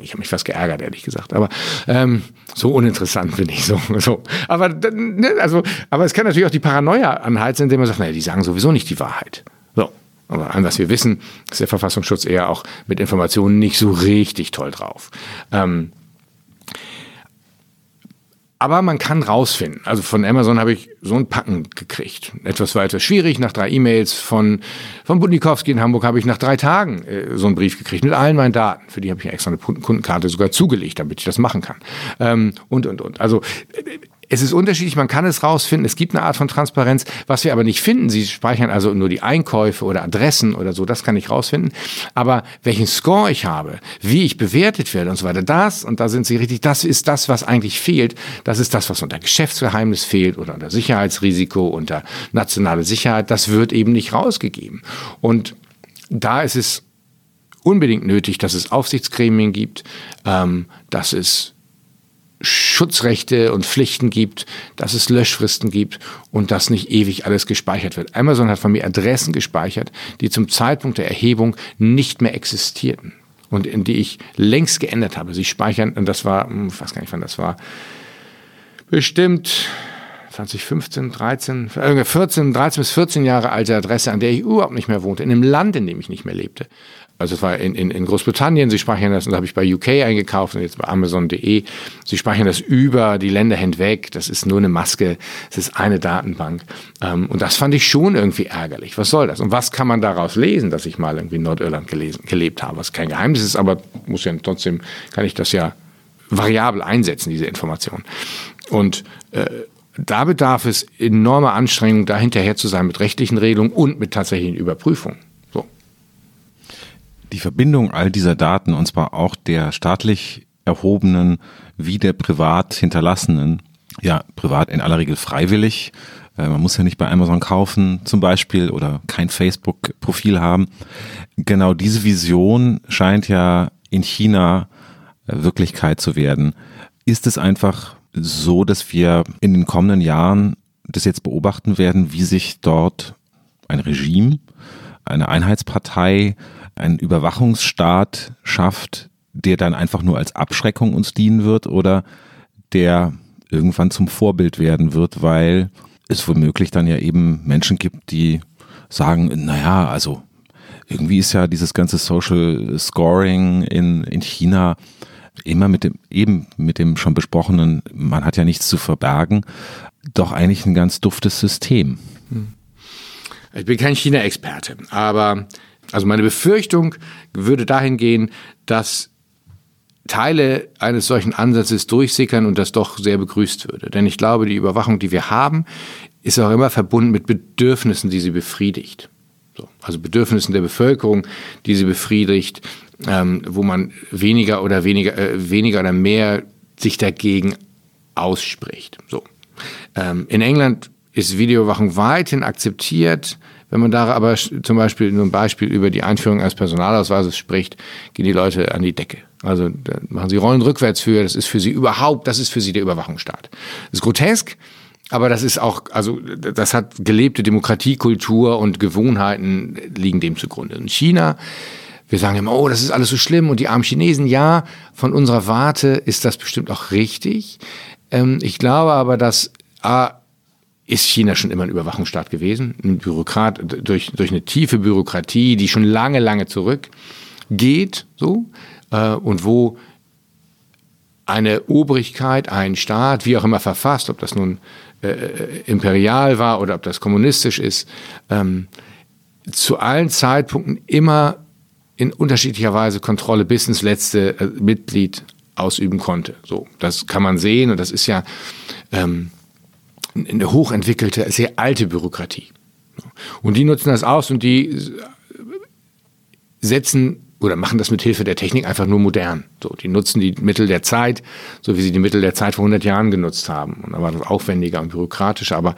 ich habe mich fast geärgert, ehrlich gesagt. Aber ähm, so uninteressant bin ich so. so. Aber, ne, also, aber es kann natürlich auch die Paranoia anheizen, indem man sagt, naja, die sagen sowieso nicht die Wahrheit. So. Aber an was wir wissen, ist der Verfassungsschutz eher auch mit Informationen nicht so richtig toll drauf. Ähm, aber man kann rausfinden. Also von Amazon habe ich so ein Packen gekriegt. Etwas etwas schwierig. Nach drei E-Mails von, von Budnikowski in Hamburg habe ich nach drei Tagen äh, so einen Brief gekriegt mit allen meinen Daten. Für die habe ich extra eine Kundenkarte sogar zugelegt, damit ich das machen kann. Ähm, und, und, und. Also äh, es ist unterschiedlich, man kann es rausfinden. Es gibt eine Art von Transparenz. Was wir aber nicht finden, Sie speichern also nur die Einkäufe oder Adressen oder so, das kann ich rausfinden. Aber welchen Score ich habe, wie ich bewertet werde und so weiter, das, und da sind Sie richtig, das ist das, was eigentlich fehlt. Das ist das, was unter Geschäftsgeheimnis fehlt oder unter Sicherheitsrisiko, unter nationale Sicherheit. Das wird eben nicht rausgegeben. Und da ist es unbedingt nötig, dass es Aufsichtsgremien gibt, ähm, dass es Schutzrechte und Pflichten gibt, dass es Löschfristen gibt und dass nicht ewig alles gespeichert wird. Amazon hat von mir Adressen gespeichert, die zum Zeitpunkt der Erhebung nicht mehr existierten und in die ich längst geändert habe. Sie speichern, und das war, hm, ich weiß gar nicht wann das war, bestimmt 2015, 13, 14, 13 bis 14 Jahre alte Adresse, an der ich überhaupt nicht mehr wohnte, in einem Land, in dem ich nicht mehr lebte. Also es war in, in, in Großbritannien, sie speichern das, und da habe ich bei UK eingekauft und jetzt bei Amazon.de. Sie speichern das über die Länder hinweg. Das ist nur eine Maske, es ist eine Datenbank. Ähm, und das fand ich schon irgendwie ärgerlich. Was soll das? Und was kann man daraus lesen, dass ich mal irgendwie in Nordirland gelesen, gelebt habe? Was kein Geheimnis ist, aber muss ja trotzdem, kann ich das ja variabel einsetzen, diese Information. Und äh, da bedarf es enormer Anstrengung, da hinterher zu sein mit rechtlichen Regelungen und mit tatsächlichen Überprüfungen die Verbindung all dieser Daten, und zwar auch der staatlich erhobenen wie der privat hinterlassenen, ja, privat in aller Regel freiwillig, äh, man muss ja nicht bei Amazon kaufen zum Beispiel oder kein Facebook-Profil haben. Genau diese Vision scheint ja in China äh, Wirklichkeit zu werden. Ist es einfach so, dass wir in den kommenden Jahren das jetzt beobachten werden, wie sich dort ein Regime, eine Einheitspartei einen Überwachungsstaat schafft, der dann einfach nur als Abschreckung uns dienen wird oder der irgendwann zum Vorbild werden wird, weil es womöglich dann ja eben Menschen gibt, die sagen, naja, also irgendwie ist ja dieses ganze Social Scoring in, in China immer mit dem, eben mit dem schon besprochenen, man hat ja nichts zu verbergen, doch eigentlich ein ganz duftes System. Hm. Ich bin kein China-Experte, aber also meine Befürchtung würde dahin gehen, dass Teile eines solchen Ansatzes durchsickern und das doch sehr begrüßt würde. Denn ich glaube, die Überwachung, die wir haben, ist auch immer verbunden mit Bedürfnissen, die sie befriedigt. So, also Bedürfnissen der Bevölkerung, die sie befriedigt, ähm, wo man weniger oder weniger, äh, weniger oder mehr sich dagegen ausspricht. So. Ähm, in England ist Videoüberwachung weithin akzeptiert. Wenn man da aber zum Beispiel nur ein Beispiel über die Einführung eines Personalausweises spricht, gehen die Leute an die Decke. Also da machen sie Rollen rückwärts für, das ist für sie überhaupt, das ist für sie der Überwachungsstaat. Das ist grotesk, aber das ist auch, also das hat gelebte Demokratiekultur und Gewohnheiten liegen dem zugrunde. In China, wir sagen immer, oh, das ist alles so schlimm und die armen Chinesen, ja, von unserer Warte ist das bestimmt auch richtig. Ähm, ich glaube aber, dass A, ist China schon immer ein Überwachungsstaat gewesen, ein Bürokrat durch, durch eine tiefe Bürokratie, die schon lange, lange zurückgeht, so, äh, und wo eine Obrigkeit, ein Staat, wie auch immer verfasst, ob das nun äh, imperial war oder ob das kommunistisch ist, ähm, zu allen Zeitpunkten immer in unterschiedlicher Weise Kontrolle bis ins letzte äh, Mitglied ausüben konnte. So, das kann man sehen und das ist ja ähm, eine hochentwickelte, sehr alte Bürokratie. Und die nutzen das aus und die setzen oder machen das mit Hilfe der Technik einfach nur modern. So, die nutzen die Mittel der Zeit, so wie sie die Mittel der Zeit vor 100 Jahren genutzt haben. Und da war das aufwendiger und bürokratischer. Aber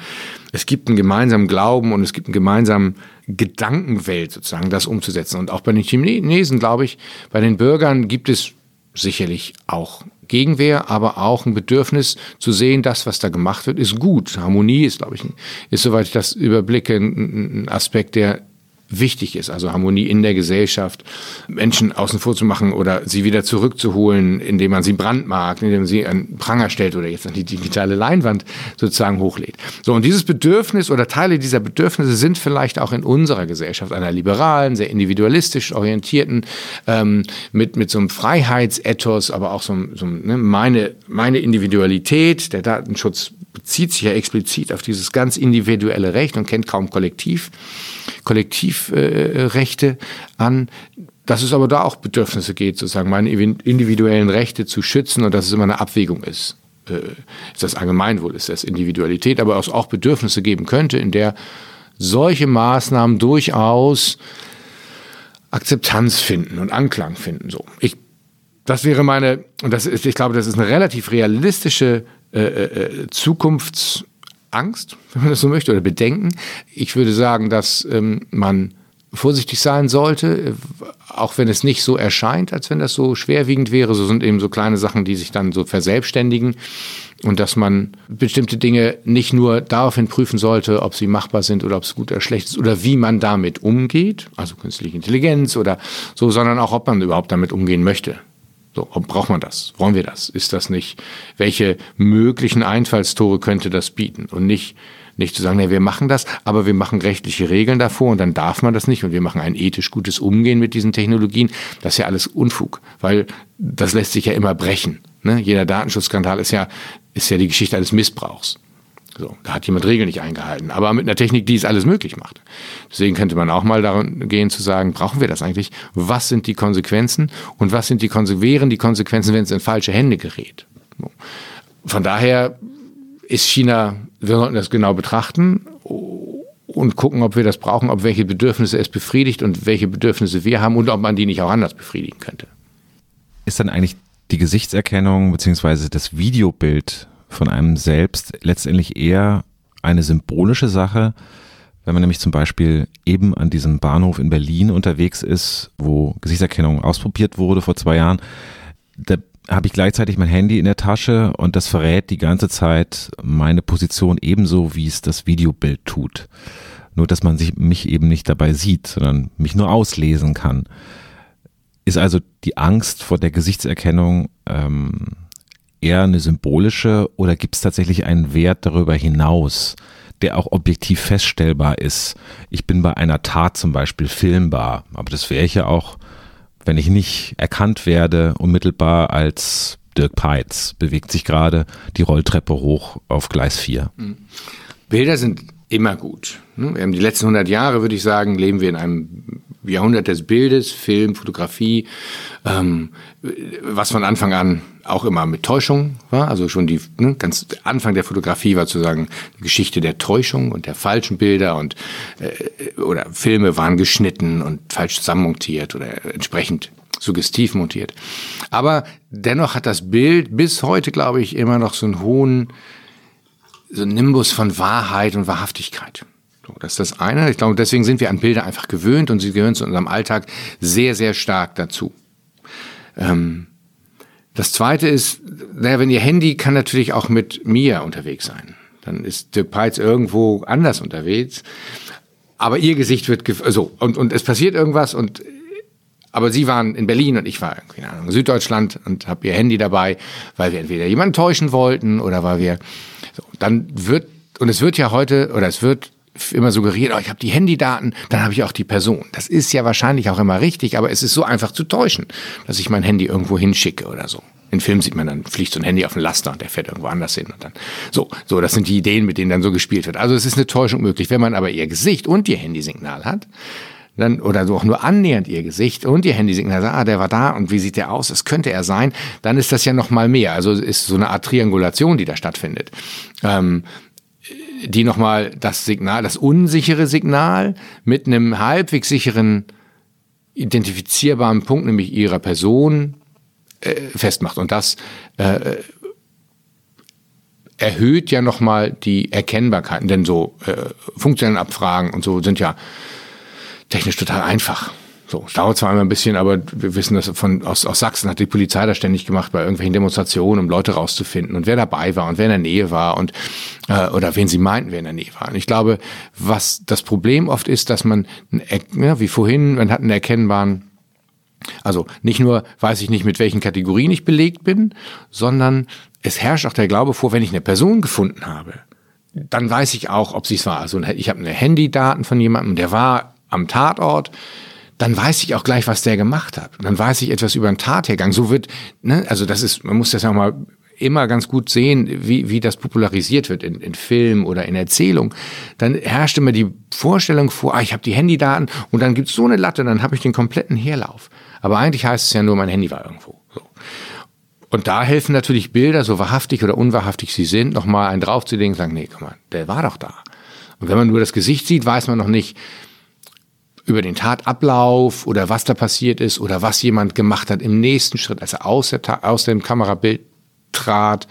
es gibt einen gemeinsamen Glauben und es gibt einen gemeinsamen Gedankenwelt sozusagen, das umzusetzen. Und auch bei den Chinesen, glaube ich, bei den Bürgern gibt es sicherlich auch Gegenwehr, aber auch ein Bedürfnis zu sehen, das, was da gemacht wird, ist gut. Harmonie ist, glaube ich, ist, soweit ich das überblicke, ein Aspekt, der wichtig ist, also Harmonie in der Gesellschaft, Menschen außen vor zu machen oder sie wieder zurückzuholen, indem man sie brandmarkt, indem man sie an Pranger stellt oder jetzt an die digitale Leinwand sozusagen hochlädt. So, und dieses Bedürfnis oder Teile dieser Bedürfnisse sind vielleicht auch in unserer Gesellschaft, einer liberalen, sehr individualistisch orientierten, ähm, mit, mit so einem Freiheitsethos, aber auch so, so ne, meine, meine Individualität, der Datenschutz bezieht sich ja explizit auf dieses ganz individuelle Recht und kennt kaum Kollektiv, Kollektivrechte äh, an. Dass es aber da auch Bedürfnisse geht, sozusagen meine individuellen Rechte zu schützen und dass es immer eine Abwägung ist. Äh, ist das Allgemeinwohl, ist das Individualität, aber es auch Bedürfnisse geben könnte, in der solche Maßnahmen durchaus Akzeptanz finden und Anklang finden. So, ich, das wäre meine, und das ist, ich glaube, das ist eine relativ realistische äh, äh, Zukunftsangst, wenn man das so möchte, oder Bedenken. Ich würde sagen, dass ähm, man vorsichtig sein sollte, auch wenn es nicht so erscheint, als wenn das so schwerwiegend wäre. So sind eben so kleine Sachen, die sich dann so verselbstständigen und dass man bestimmte Dinge nicht nur daraufhin prüfen sollte, ob sie machbar sind oder ob es gut oder schlecht ist oder wie man damit umgeht, also künstliche Intelligenz oder so, sondern auch, ob man überhaupt damit umgehen möchte. So, braucht man das? Wollen wir das? Ist das nicht? Welche möglichen Einfallstore könnte das bieten? Und nicht, nicht zu sagen, nee, wir machen das, aber wir machen rechtliche Regeln davor und dann darf man das nicht und wir machen ein ethisch gutes Umgehen mit diesen Technologien. Das ist ja alles Unfug, weil das lässt sich ja immer brechen. Ne? Jeder Datenschutzskandal ist ja, ist ja die Geschichte eines Missbrauchs. So, da hat jemand Regeln nicht eingehalten, aber mit einer Technik, die es alles möglich macht. Deswegen könnte man auch mal daran gehen zu sagen, brauchen wir das eigentlich? Was sind die Konsequenzen und was sind die wären die Konsequenzen, wenn es in falsche Hände gerät? So. Von daher ist China, wir sollten das genau betrachten und gucken, ob wir das brauchen, ob welche Bedürfnisse es befriedigt und welche Bedürfnisse wir haben und ob man die nicht auch anders befriedigen könnte. Ist dann eigentlich die Gesichtserkennung beziehungsweise das Videobild von einem selbst letztendlich eher eine symbolische Sache, wenn man nämlich zum Beispiel eben an diesem Bahnhof in Berlin unterwegs ist, wo Gesichtserkennung ausprobiert wurde vor zwei Jahren, da habe ich gleichzeitig mein Handy in der Tasche und das verrät die ganze Zeit meine Position ebenso, wie es das Videobild tut. Nur, dass man sich, mich eben nicht dabei sieht, sondern mich nur auslesen kann. Ist also die Angst vor der Gesichtserkennung ähm, eher eine symbolische oder gibt es tatsächlich einen Wert darüber hinaus, der auch objektiv feststellbar ist? Ich bin bei einer Tat zum Beispiel filmbar, aber das wäre ich ja auch, wenn ich nicht erkannt werde, unmittelbar als Dirk Peitz bewegt sich gerade die Rolltreppe hoch auf Gleis 4. Hm. Bilder sind immer gut. Haben die letzten 100 Jahre, würde ich sagen, leben wir in einem Jahrhundert des Bildes, Film, Fotografie, ähm, was von Anfang an auch immer mit Täuschung war. Also schon die ne, ganz Anfang der Fotografie war sozusagen die Geschichte der Täuschung und der falschen Bilder und äh, oder Filme waren geschnitten und falsch zusammenmontiert oder entsprechend suggestiv montiert. Aber dennoch hat das Bild bis heute, glaube ich, immer noch so einen hohen so einen Nimbus von Wahrheit und Wahrhaftigkeit. Das ist das eine. Ich glaube, deswegen sind wir an Bilder einfach gewöhnt und sie gehören zu unserem Alltag sehr, sehr stark dazu. Ähm, das zweite ist, naja, wenn Ihr Handy kann natürlich auch mit mir unterwegs sein. Dann ist Dirk Peitz irgendwo anders unterwegs. Aber ihr Gesicht wird, so, also, und, und es passiert irgendwas und aber sie waren in Berlin und ich war in Ahnung, Süddeutschland und habe ihr Handy dabei, weil wir entweder jemanden täuschen wollten oder weil wir so, dann wird und es wird ja heute oder es wird immer suggeriert, oh, ich habe die Handydaten, dann habe ich auch die Person. Das ist ja wahrscheinlich auch immer richtig, aber es ist so einfach zu täuschen, dass ich mein Handy irgendwo hinschicke oder so. In Filmen sieht man dann, fliegt so ein Handy auf den Laster und der fährt irgendwo anders hin und dann. So, so, das sind die Ideen, mit denen dann so gespielt wird. Also es ist eine Täuschung möglich. Wenn man aber ihr Gesicht und ihr Handysignal hat, dann, oder so auch nur annähernd ihr Gesicht und ihr Handysignal sagt, ah, der war da und wie sieht der aus, das könnte er sein, dann ist das ja noch mal mehr. Also ist so eine Art Triangulation, die da stattfindet. Ähm, die nochmal das Signal, das unsichere Signal mit einem halbwegs sicheren identifizierbaren Punkt, nämlich ihrer Person, äh, festmacht. Und das äh, erhöht ja nochmal die Erkennbarkeiten, denn so äh, funktionelle Abfragen und so sind ja technisch total einfach. So, es dauert zwar immer ein bisschen, aber wir wissen das von aus, aus Sachsen hat die Polizei das ständig gemacht bei irgendwelchen Demonstrationen, um Leute rauszufinden und wer dabei war und wer in der Nähe war und äh, oder wen sie meinten, wer in der Nähe war. Und ich glaube, was das Problem oft ist, dass man ja, wie vorhin, man hat einen erkennbaren also nicht nur weiß ich nicht, mit welchen Kategorien ich belegt bin, sondern es herrscht auch der Glaube vor, wenn ich eine Person gefunden habe, dann weiß ich auch, ob sie es war. Also ich habe eine Handydaten von jemandem, der war am Tatort, dann weiß ich auch gleich, was der gemacht hat. Dann weiß ich etwas über den Tathergang. So wird, ne, also das ist, man muss das ja auch mal immer ganz gut sehen, wie, wie das popularisiert wird in, in Film oder in Erzählung, dann herrscht immer die Vorstellung vor, ah, ich habe die Handydaten und dann gibt's so eine Latte, dann habe ich den kompletten Herlauf. Aber eigentlich heißt es ja nur, mein Handy war irgendwo. So. Und da helfen natürlich Bilder, so wahrhaftig oder unwahrhaftig sie sind, nochmal einen draufzulegen und sagen, nee, guck mal, der war doch da. Und wenn man nur das Gesicht sieht, weiß man noch nicht, über den Tatablauf oder was da passiert ist oder was jemand gemacht hat im nächsten Schritt, als er aus, der, aus dem Kamerabild trat.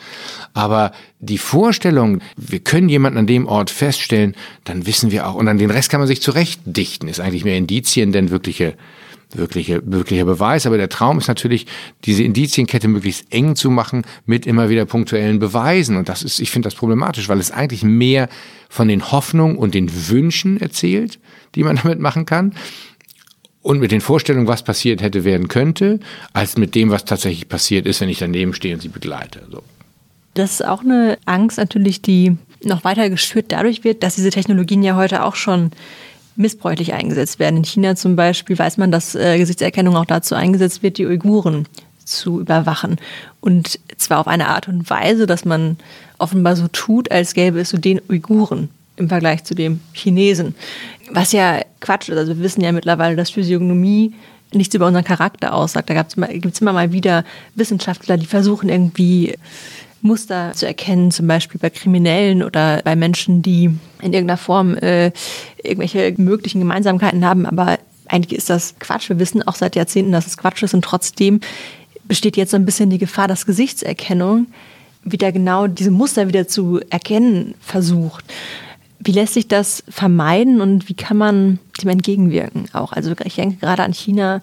Aber die Vorstellung, wir können jemanden an dem Ort feststellen, dann wissen wir auch, und an den Rest kann man sich zurechtdichten, ist eigentlich mehr Indizien denn wirkliche wirkliche, wirklicher Beweis. Aber der Traum ist natürlich, diese Indizienkette möglichst eng zu machen mit immer wieder punktuellen Beweisen. Und das ist, ich finde das problematisch, weil es eigentlich mehr von den Hoffnungen und den Wünschen erzählt, die man damit machen kann. Und mit den Vorstellungen, was passiert hätte werden könnte, als mit dem, was tatsächlich passiert ist, wenn ich daneben stehe und sie begleite. So. Das ist auch eine Angst natürlich, die noch weiter geschürt dadurch wird, dass diese Technologien ja heute auch schon missbräuchlich eingesetzt werden. In China zum Beispiel weiß man, dass äh, Gesichtserkennung auch dazu eingesetzt wird, die Uiguren zu überwachen. Und zwar auf eine Art und Weise, dass man offenbar so tut, als gäbe es so den Uiguren im Vergleich zu dem Chinesen. Was ja Quatsch ist. Also wir wissen ja mittlerweile, dass Physiognomie nichts über unseren Charakter aussagt. Da gibt es immer mal wieder Wissenschaftler, die versuchen irgendwie Muster zu erkennen, zum Beispiel bei Kriminellen oder bei Menschen, die in irgendeiner Form äh, irgendwelche möglichen Gemeinsamkeiten haben. Aber eigentlich ist das Quatsch. Wir wissen auch seit Jahrzehnten, dass es Quatsch ist. Und trotzdem besteht jetzt so ein bisschen die Gefahr, dass Gesichtserkennung wieder genau diese Muster wieder zu erkennen versucht. Wie lässt sich das vermeiden und wie kann man dem entgegenwirken auch? Also ich denke gerade an China,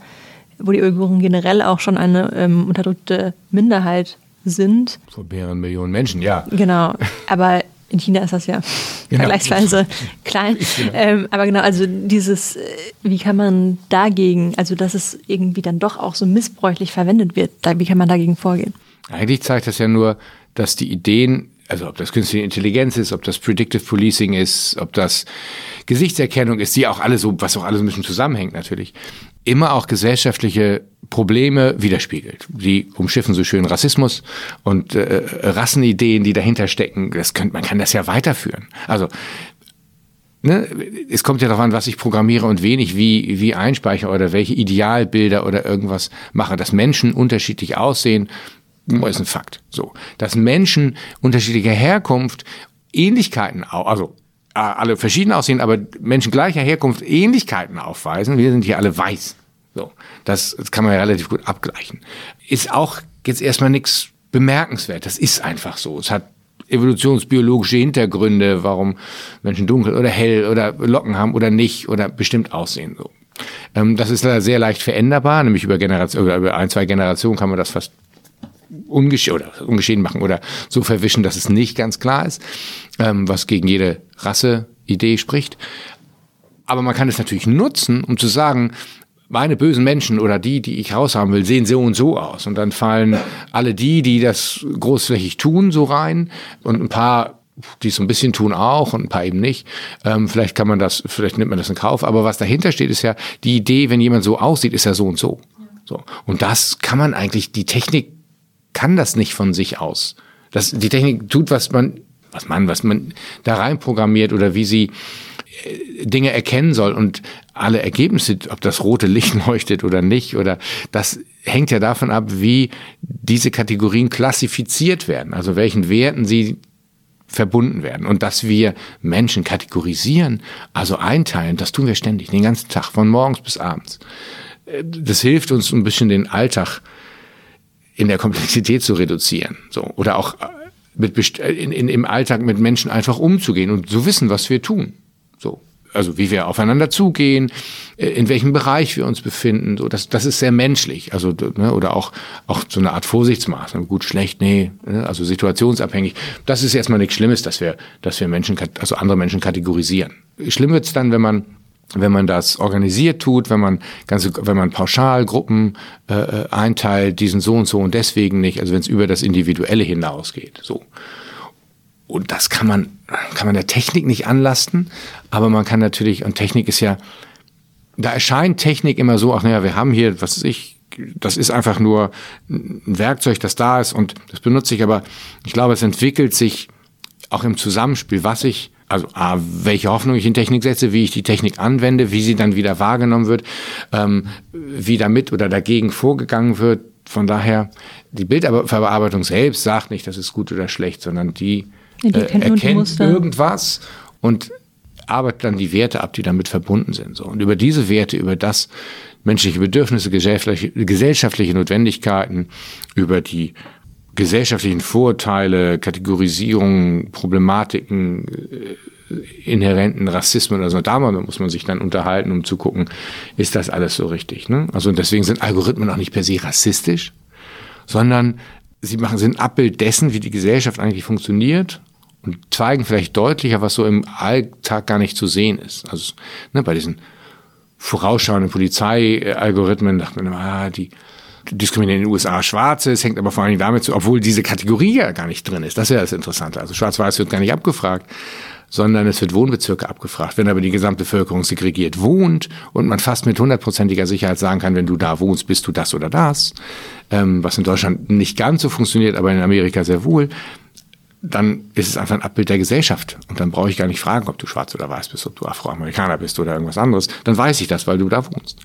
wo die Uiguren generell auch schon eine ähm, unterdrückte Minderheit sind. Vor mehreren Millionen Menschen, ja. Genau, aber in China ist das ja genau. vergleichsweise klein. Genau. Ähm, aber genau, also dieses, äh, wie kann man dagegen, also dass es irgendwie dann doch auch so missbräuchlich verwendet wird, da, wie kann man dagegen vorgehen? Eigentlich zeigt das ja nur, dass die Ideen also ob das künstliche Intelligenz ist, ob das Predictive Policing ist, ob das Gesichtserkennung ist, die auch alle so, was auch alles ein bisschen zusammenhängt natürlich, immer auch gesellschaftliche Probleme widerspiegelt. Sie umschiffen so schön Rassismus und äh, Rassenideen, die dahinter stecken. Das könnte, man kann das ja weiterführen. Also Ne, es kommt ja darauf an, was ich programmiere und wenig wie, wie einspeichere oder welche Idealbilder oder irgendwas mache. Dass Menschen unterschiedlich aussehen, ist ein Fakt. So, dass Menschen unterschiedlicher Herkunft Ähnlichkeiten, also alle verschieden aussehen, aber Menschen gleicher Herkunft Ähnlichkeiten aufweisen. Wir sind hier alle weiß. So, das, das kann man ja relativ gut abgleichen. Ist auch jetzt erstmal nichts bemerkenswert. Das ist einfach so. Es hat evolutionsbiologische Hintergründe, warum Menschen dunkel oder hell oder Locken haben oder nicht oder bestimmt aussehen. So. Ähm, das ist sehr leicht veränderbar, nämlich über, Generation, über ein, zwei Generationen kann man das fast ungeschehen oder ungeschehen machen oder so verwischen, dass es nicht ganz klar ist, ähm, was gegen jede Rasse-Idee spricht. Aber man kann es natürlich nutzen, um zu sagen, meine bösen Menschen oder die, die ich raushaben will, sehen so und so aus. Und dann fallen alle die, die das großflächig tun, so rein. Und ein paar die es so ein bisschen tun auch und ein paar eben nicht. Ähm, vielleicht kann man das, vielleicht nimmt man das in Kauf. Aber was dahinter steht, ist ja die Idee, wenn jemand so aussieht, ist er so und so. So. Und das kann man eigentlich, die Technik kann das nicht von sich aus. Das, die Technik tut, was man, was man, was man da rein programmiert oder wie sie äh, Dinge erkennen soll und alle Ergebnisse, ob das rote Licht leuchtet oder nicht, oder das hängt ja davon ab, wie diese Kategorien klassifiziert werden, also welchen Werten sie verbunden werden. Und dass wir Menschen kategorisieren, also einteilen, das tun wir ständig, den ganzen Tag, von morgens bis abends. Äh, das hilft uns ein bisschen den Alltag in der Komplexität zu reduzieren. So. Oder auch äh, mit, in, in, im Alltag mit Menschen einfach umzugehen und zu wissen, was wir tun. So. Also wie wir aufeinander zugehen, äh, in welchem Bereich wir uns befinden, so das, das ist sehr menschlich. Also ne, oder auch auch so eine Art Vorsichtsmaßnahme, gut, schlecht, nee, ne, also situationsabhängig. Das ist erstmal nichts Schlimmes, dass wir dass wir Menschen, also andere Menschen kategorisieren. Schlimm wird's dann, wenn man wenn man das organisiert tut, wenn man ganze, wenn man pauschal Gruppen äh, äh einteilt, diesen so und so und deswegen nicht, also wenn es über das Individuelle hinausgeht, so. Und das kann man, kann man der Technik nicht anlasten, aber man kann natürlich, und Technik ist ja, da erscheint Technik immer so, ach naja, wir haben hier, was weiß ich, das ist einfach nur ein Werkzeug, das da ist und das benutze ich, aber ich glaube, es entwickelt sich auch im Zusammenspiel, was ich, also A, welche Hoffnung ich in Technik setze, wie ich die Technik anwende, wie sie dann wieder wahrgenommen wird, ähm, wie damit oder dagegen vorgegangen wird. Von daher, die Bildverarbeitung selbst sagt nicht, das ist gut oder schlecht, sondern die ja, äh, erkennt irgendwas und arbeitet dann die Werte ab, die damit verbunden sind. So. Und über diese Werte, über das menschliche Bedürfnisse, gesellschaftliche, gesellschaftliche Notwendigkeiten, über die gesellschaftlichen Vorurteile, Kategorisierungen, Problematiken, äh, inhärenten Rassismen oder so. Da muss man sich dann unterhalten, um zu gucken, ist das alles so richtig. Ne? Also deswegen sind Algorithmen auch nicht per se rassistisch, sondern sie machen sind ein Abbild dessen, wie die Gesellschaft eigentlich funktioniert und zeigen vielleicht deutlicher, was so im Alltag gar nicht zu sehen ist. Also ne, bei diesen vorausschauenden Polizeialgorithmen dachte man immer, ah, die diskriminieren in den USA Schwarze. Es hängt aber vor allen Dingen damit zu, obwohl diese Kategorie ja gar nicht drin ist. Das ist ja das Interessante. Also Schwarz-Weiß wird gar nicht abgefragt, sondern es wird Wohnbezirke abgefragt. Wenn aber die gesamte Bevölkerung segregiert wohnt und man fast mit hundertprozentiger Sicherheit sagen kann, wenn du da wohnst, bist du das oder das, ähm, was in Deutschland nicht ganz so funktioniert, aber in Amerika sehr wohl, dann ist es einfach ein Abbild der Gesellschaft. Und dann brauche ich gar nicht fragen, ob du schwarz oder weiß bist, ob du Afroamerikaner bist oder irgendwas anderes. Dann weiß ich das, weil du da wohnst.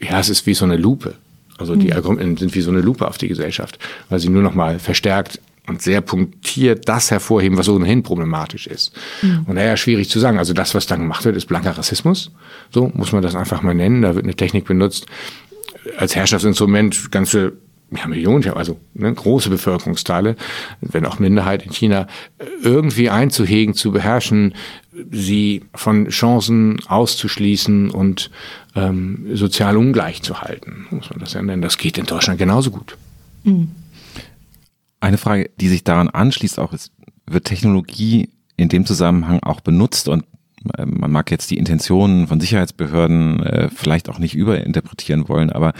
Ja, es ist wie so eine Lupe. Also die mhm. Algorithmen sind wie so eine Lupe auf die Gesellschaft, weil sie nur noch mal verstärkt und sehr punktiert das hervorheben, was ohnehin problematisch ist. Mhm. Und daher schwierig zu sagen. Also das, was dann gemacht wird, ist blanker Rassismus. So muss man das einfach mal nennen. Da wird eine Technik benutzt als Herrschaftsinstrument, ganze ja, Millionen, also ne, große Bevölkerungsteile, wenn auch Minderheit in China, irgendwie einzuhegen, zu beherrschen, sie von Chancen auszuschließen und ähm, sozial ungleich zu halten, muss man das ja nennen. Das geht in Deutschland genauso gut. Mhm. Eine Frage, die sich daran anschließt, auch ist, wird Technologie in dem Zusammenhang auch benutzt und äh, man mag jetzt die Intentionen von Sicherheitsbehörden äh, vielleicht auch nicht überinterpretieren wollen, aber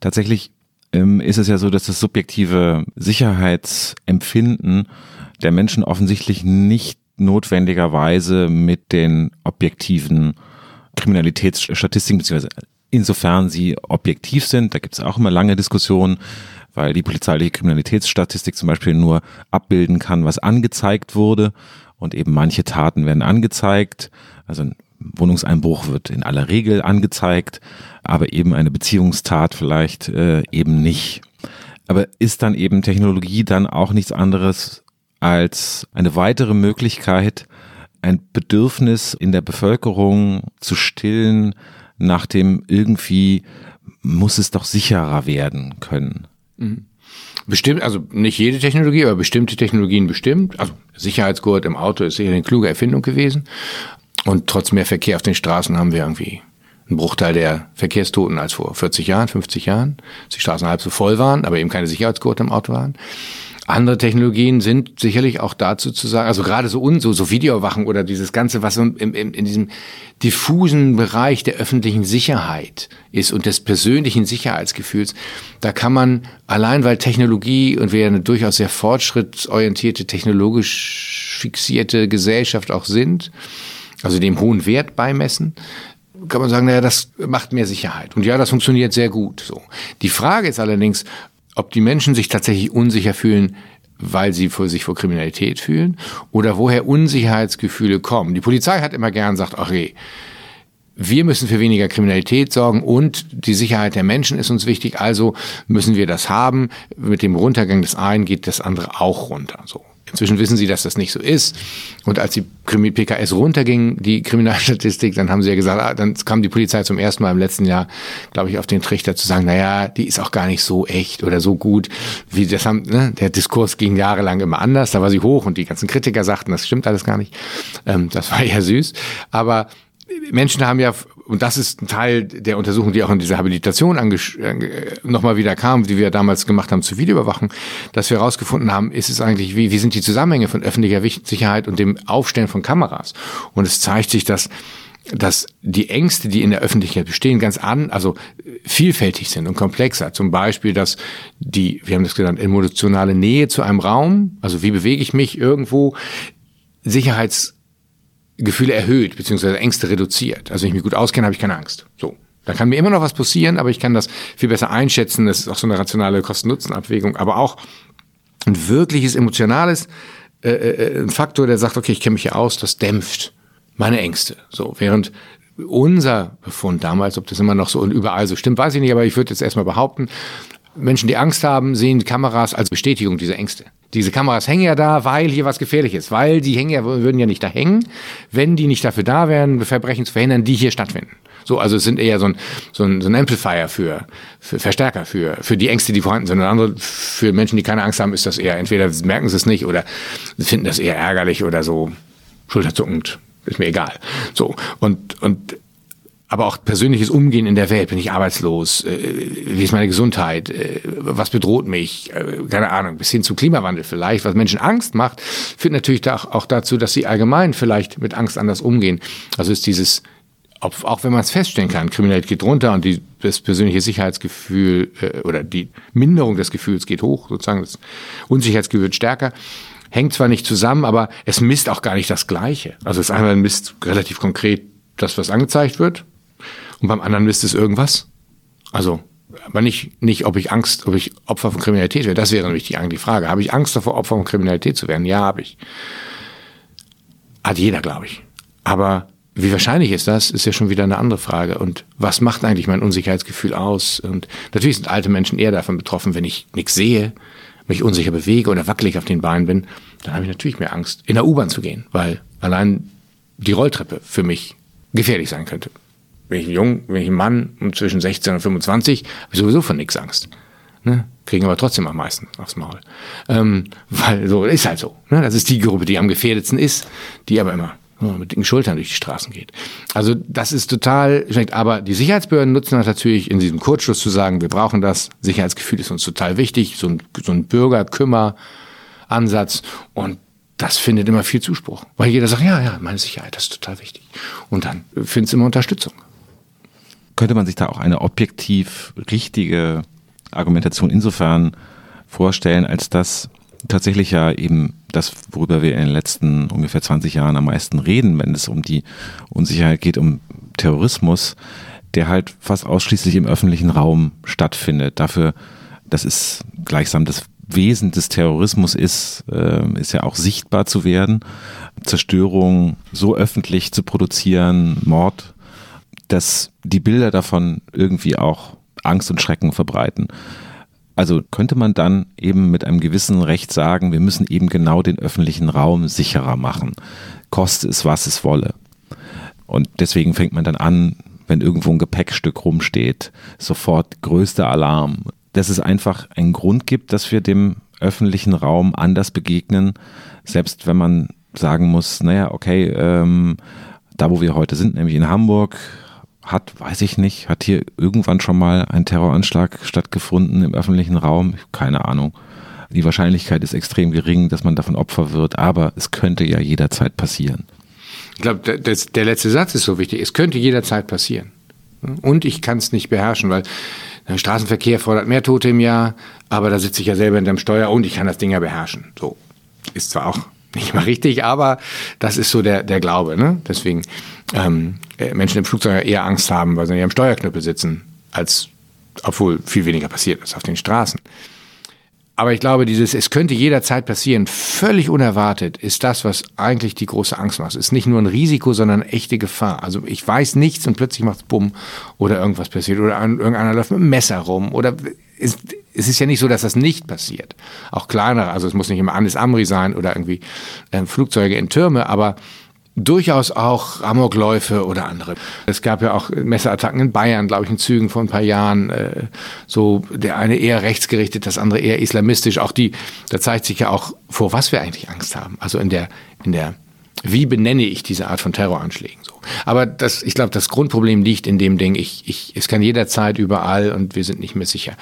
tatsächlich ist es ja so, dass das subjektive Sicherheitsempfinden der Menschen offensichtlich nicht notwendigerweise mit den objektiven Kriminalitätsstatistiken, beziehungsweise insofern sie objektiv sind, da gibt es auch immer lange Diskussionen, weil die polizeiliche Kriminalitätsstatistik zum Beispiel nur abbilden kann, was angezeigt wurde. Und eben manche Taten werden angezeigt. Also ein Wohnungseinbruch wird in aller Regel angezeigt, aber eben eine Beziehungstat vielleicht äh, eben nicht. Aber ist dann eben Technologie dann auch nichts anderes als eine weitere Möglichkeit, ein Bedürfnis in der Bevölkerung zu stillen, nach dem irgendwie muss es doch sicherer werden können? Mhm. Bestimmt, also nicht jede Technologie, aber bestimmte Technologien bestimmt. Also Sicherheitsgurt im Auto ist sicher eine kluge Erfindung gewesen. Und trotz mehr Verkehr auf den Straßen haben wir irgendwie ein Bruchteil der Verkehrstoten als vor 40 Jahren, 50 Jahren. Die Straßen halb so voll waren, aber eben keine Sicherheitsgurte im Auto waren. Andere Technologien sind sicherlich auch dazu zu sagen, also gerade so un, so, so Videowachen oder dieses Ganze, was im, im, in diesem diffusen Bereich der öffentlichen Sicherheit ist und des persönlichen Sicherheitsgefühls, da kann man allein, weil Technologie und wir eine durchaus sehr fortschrittsorientierte, technologisch fixierte Gesellschaft auch sind, also dem hohen Wert beimessen, kann man sagen, naja, das macht mehr Sicherheit. Und ja, das funktioniert sehr gut. So. Die Frage ist allerdings, ob die Menschen sich tatsächlich unsicher fühlen, weil sie vor sich vor Kriminalität fühlen oder woher Unsicherheitsgefühle kommen. Die Polizei hat immer gern gesagt, ach hey, wir müssen für weniger Kriminalität sorgen und die Sicherheit der Menschen ist uns wichtig, also müssen wir das haben. Mit dem Runtergang des einen geht das andere auch runter. So. Inzwischen wissen sie, dass das nicht so ist. Und als die PKS runterging, die Kriminalstatistik, dann haben sie ja gesagt, ah, dann kam die Polizei zum ersten Mal im letzten Jahr, glaube ich, auf den Trichter zu sagen, naja, die ist auch gar nicht so echt oder so gut, wie das haben, ne? der Diskurs ging jahrelang immer anders, da war sie hoch und die ganzen Kritiker sagten, das stimmt alles gar nicht. Ähm, das war ja süß. Aber Menschen haben ja, und das ist ein Teil der Untersuchung, die auch in dieser Habilitation äh, nochmal wieder kam, die wir damals gemacht haben zur Videoüberwachung, dass wir herausgefunden haben, ist es eigentlich, wie, wie sind die Zusammenhänge von öffentlicher Sicherheit und dem Aufstellen von Kameras? Und es zeigt sich, dass dass die Ängste, die in der Öffentlichkeit bestehen, ganz an, also vielfältig sind und komplexer. Zum Beispiel, dass die, wir haben das genannt, emotionale Nähe zu einem Raum, also wie bewege ich mich irgendwo, Sicherheits Gefühle erhöht, beziehungsweise Ängste reduziert. Also wenn ich mich gut auskenne, habe ich keine Angst. So. Da kann mir immer noch was passieren, aber ich kann das viel besser einschätzen. Das ist auch so eine rationale Kosten-Nutzen-Abwägung. Aber auch ein wirkliches emotionales äh, äh, ein Faktor, der sagt, okay, ich kenne mich hier aus, das dämpft meine Ängste. So, während unser Befund damals, ob das immer noch so und überall so stimmt, weiß ich nicht, aber ich würde jetzt erstmal behaupten, Menschen, die Angst haben, sehen Kameras als Bestätigung dieser Ängste. Diese Kameras hängen ja da, weil hier was gefährlich ist, weil die hängen ja, würden ja nicht da hängen, wenn die nicht dafür da wären, Verbrechen zu verhindern, die hier stattfinden. So, also es sind eher so ein, so ein, so ein Amplifier für, für Verstärker, für, für die Ängste, die vorhanden sind. Und andere, für Menschen, die keine Angst haben, ist das eher, entweder merken sie es nicht oder finden das eher ärgerlich oder so schulterzuckend. Ist mir egal. So. Und, und aber auch persönliches Umgehen in der Welt. Bin ich arbeitslos? Äh, wie ist meine Gesundheit? Äh, was bedroht mich? Äh, keine Ahnung, bis hin zum Klimawandel vielleicht. Was Menschen Angst macht, führt natürlich auch dazu, dass sie allgemein vielleicht mit Angst anders umgehen. Also ist dieses, auch wenn man es feststellen kann, Kriminalität geht runter und die, das persönliche Sicherheitsgefühl oder die Minderung des Gefühls geht hoch, sozusagen das Unsicherheitsgefühl wird stärker hängt zwar nicht zusammen, aber es misst auch gar nicht das Gleiche. Also es einmal misst relativ konkret das, was angezeigt wird, und beim anderen misst es irgendwas. Also, aber nicht, nicht, ob ich Angst, ob ich Opfer von Kriminalität wäre. Das wäre nämlich die, die Frage. Habe ich Angst davor, Opfer von Kriminalität zu werden? Ja, habe ich. Hat jeder, glaube ich. Aber wie wahrscheinlich ist das, ist ja schon wieder eine andere Frage. Und was macht eigentlich mein Unsicherheitsgefühl aus? Und natürlich sind alte Menschen eher davon betroffen, wenn ich nichts sehe, mich unsicher bewege oder wackelig auf den Beinen bin, dann habe ich natürlich mehr Angst, in der U-Bahn zu gehen, weil allein die Rolltreppe für mich gefährlich sein könnte bin ich jung, bin ich ein Mann zwischen 16 und 25, habe ich sowieso von nichts Angst. Ne? Kriegen aber trotzdem am meisten aufs Maul. Ähm, weil so ist halt so. Ne? Das ist die Gruppe, die am gefährdetsten ist, die aber immer mit dicken Schultern durch die Straßen geht. Also das ist total schlecht. Aber die Sicherheitsbehörden nutzen das natürlich in diesem Kurzschluss zu sagen, wir brauchen das. Sicherheitsgefühl ist uns total wichtig. So ein, so ein Bürgerkümmer-Ansatz. Und das findet immer viel Zuspruch. Weil jeder sagt, ja, ja, meine Sicherheit, das ist total wichtig. Und dann findet es immer Unterstützung könnte man sich da auch eine objektiv richtige Argumentation insofern vorstellen, als dass tatsächlich ja eben das, worüber wir in den letzten ungefähr 20 Jahren am meisten reden, wenn es um die Unsicherheit geht, um Terrorismus, der halt fast ausschließlich im öffentlichen Raum stattfindet. Dafür, das ist gleichsam das Wesen des Terrorismus ist, äh, ist ja auch sichtbar zu werden, Zerstörung so öffentlich zu produzieren, Mord dass die Bilder davon irgendwie auch Angst und Schrecken verbreiten. Also könnte man dann eben mit einem gewissen Recht sagen, wir müssen eben genau den öffentlichen Raum sicherer machen, koste es, was es wolle. Und deswegen fängt man dann an, wenn irgendwo ein Gepäckstück rumsteht, sofort größter Alarm. Dass es einfach einen Grund gibt, dass wir dem öffentlichen Raum anders begegnen, selbst wenn man sagen muss, naja, okay, ähm, da wo wir heute sind, nämlich in Hamburg, hat, weiß ich nicht. Hat hier irgendwann schon mal ein Terroranschlag stattgefunden im öffentlichen Raum? Keine Ahnung. Die Wahrscheinlichkeit ist extrem gering, dass man davon Opfer wird, aber es könnte ja jederzeit passieren. Ich glaube, der letzte Satz ist so wichtig. Es könnte jederzeit passieren. Und ich kann es nicht beherrschen, weil der Straßenverkehr fordert mehr Tote im Jahr, aber da sitze ich ja selber in dem Steuer und ich kann das Ding ja beherrschen. So. Ist zwar auch nicht mal richtig, aber das ist so der, der Glaube. Ne? Deswegen ähm, äh, Menschen im Flugzeug eher Angst haben, weil sie nicht am Steuerknüppel sitzen, als obwohl viel weniger passiert ist auf den Straßen. Aber ich glaube, dieses, es könnte jederzeit passieren, völlig unerwartet, ist das, was eigentlich die große Angst macht. Es ist nicht nur ein Risiko, sondern echte Gefahr. Also ich weiß nichts und plötzlich macht es Bumm oder irgendwas passiert oder irgendeiner läuft mit einem Messer rum oder es, es ist ja nicht so, dass das nicht passiert. Auch kleinere, also es muss nicht immer Anis Amri sein oder irgendwie äh, Flugzeuge in Türme, aber durchaus auch Amokläufe oder andere. Es gab ja auch Messerattacken in Bayern, glaube ich, in Zügen vor ein paar Jahren. Äh, so der eine eher rechtsgerichtet, das andere eher islamistisch. Auch die, da zeigt sich ja auch, vor was wir eigentlich Angst haben. Also in der, in der, wie benenne ich diese Art von Terroranschlägen so. Aber das, ich glaube, das Grundproblem liegt in dem Ding, ich, ich, es kann jederzeit überall und wir sind nicht mehr sicher.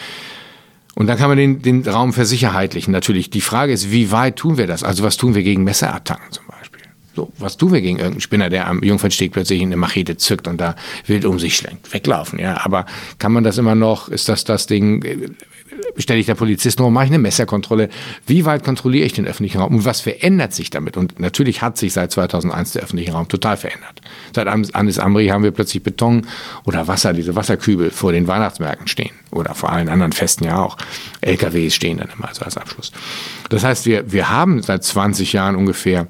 Und dann kann man den, den Raum versicherheitlichen. Natürlich, die Frage ist, wie weit tun wir das? Also was tun wir gegen Messerattacken zum Beispiel? So, was tun wir gegen irgendeinen Spinner, der am Jungfernsteg plötzlich eine Machete zückt und da wild um sich schlenkt? Weglaufen, ja. Aber kann man das immer noch? Ist das das Ding? Stelle ich der Polizist noch, mache ich eine Messerkontrolle? Wie weit kontrolliere ich den öffentlichen Raum? Und was verändert sich damit? Und natürlich hat sich seit 2001 der öffentliche Raum total verändert. Seit Anis Amri haben wir plötzlich Beton oder Wasser, diese Wasserkübel vor den Weihnachtsmärkten stehen. Oder vor allen anderen Festen ja auch. LKWs stehen dann immer so als Abschluss. Das heißt, wir, wir haben seit 20 Jahren ungefähr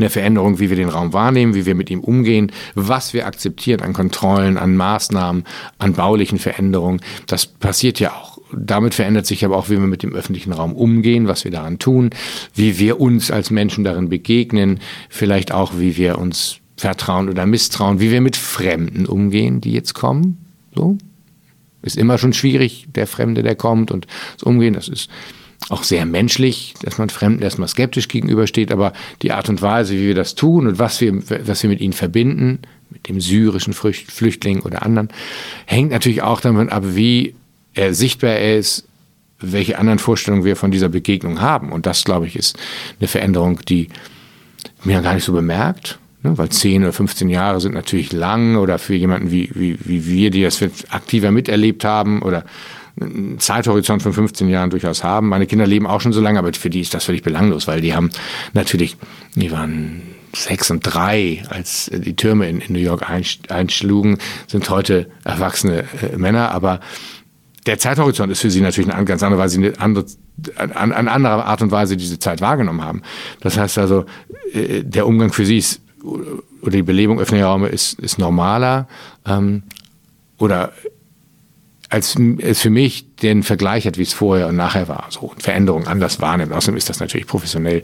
eine Veränderung, wie wir den Raum wahrnehmen, wie wir mit ihm umgehen, was wir akzeptieren an Kontrollen, an Maßnahmen, an baulichen Veränderungen. Das passiert ja auch. Damit verändert sich aber auch, wie wir mit dem öffentlichen Raum umgehen, was wir daran tun, wie wir uns als Menschen darin begegnen, vielleicht auch, wie wir uns vertrauen oder misstrauen, wie wir mit Fremden umgehen, die jetzt kommen. So. Ist immer schon schwierig, der Fremde, der kommt und das Umgehen, das ist auch sehr menschlich, dass man Fremden erstmal skeptisch gegenübersteht, aber die Art und Weise, wie wir das tun und was wir, was wir mit ihnen verbinden, mit dem syrischen Flüchtling oder anderen, hängt natürlich auch davon ab, wie er sichtbar ist, welche anderen Vorstellungen wir von dieser Begegnung haben. Und das, glaube ich, ist eine Veränderung, die mir gar nicht so bemerkt. Ne? Weil 10 oder 15 Jahre sind natürlich lang oder für jemanden wie, wie, wie wir, die das aktiver miterlebt haben oder einen Zeithorizont von 15 Jahren durchaus haben. Meine Kinder leben auch schon so lange, aber für die ist das völlig belanglos, weil die haben natürlich, die waren sechs und drei, als die Türme in, in New York einschlugen, sind heute erwachsene äh, Männer, aber der Zeithorizont ist für sie natürlich eine ganz andere Weise, eine andere, eine, eine andere Art und Weise diese Zeit wahrgenommen haben. Das heißt also, äh, der Umgang für sie ist, oder die Belebung öffentlicher Räume ist, ist normaler ähm, oder als es für mich den Vergleich hat, wie es vorher und nachher war, so Veränderungen anders wahrnimmt. Außerdem ist das natürlich professionell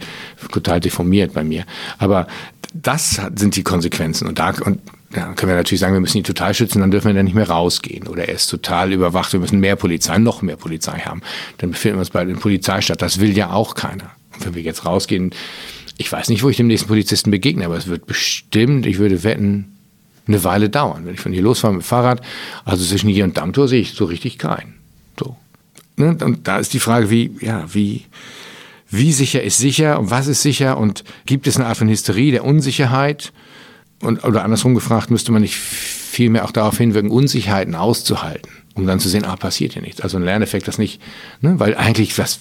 total deformiert bei mir. Aber das sind die Konsequenzen. Und da und ja, können wir natürlich sagen, wir müssen ihn total schützen, dann dürfen wir dann nicht mehr rausgehen. Oder er ist total überwacht, wir müssen mehr Polizei, noch mehr Polizei haben. Dann befinden wir uns bei den Polizeistadt. Das will ja auch keiner. Und wenn wir jetzt rausgehen, ich weiß nicht, wo ich dem nächsten Polizisten begegne, aber es wird bestimmt, ich würde wetten, eine Weile dauern. Wenn ich von hier losfahre mit dem Fahrrad, also zwischen hier und Dammtor sehe ich so richtig keinen. So. Ne? Und da ist die Frage, wie, ja, wie, wie sicher ist sicher und was ist sicher und gibt es eine Art von Hysterie der Unsicherheit? Und, oder andersrum gefragt, müsste man nicht vielmehr auch darauf hinwirken, Unsicherheiten auszuhalten, um dann zu sehen, ah, passiert hier nichts. Also ein Lerneffekt, das nicht, ne? weil eigentlich was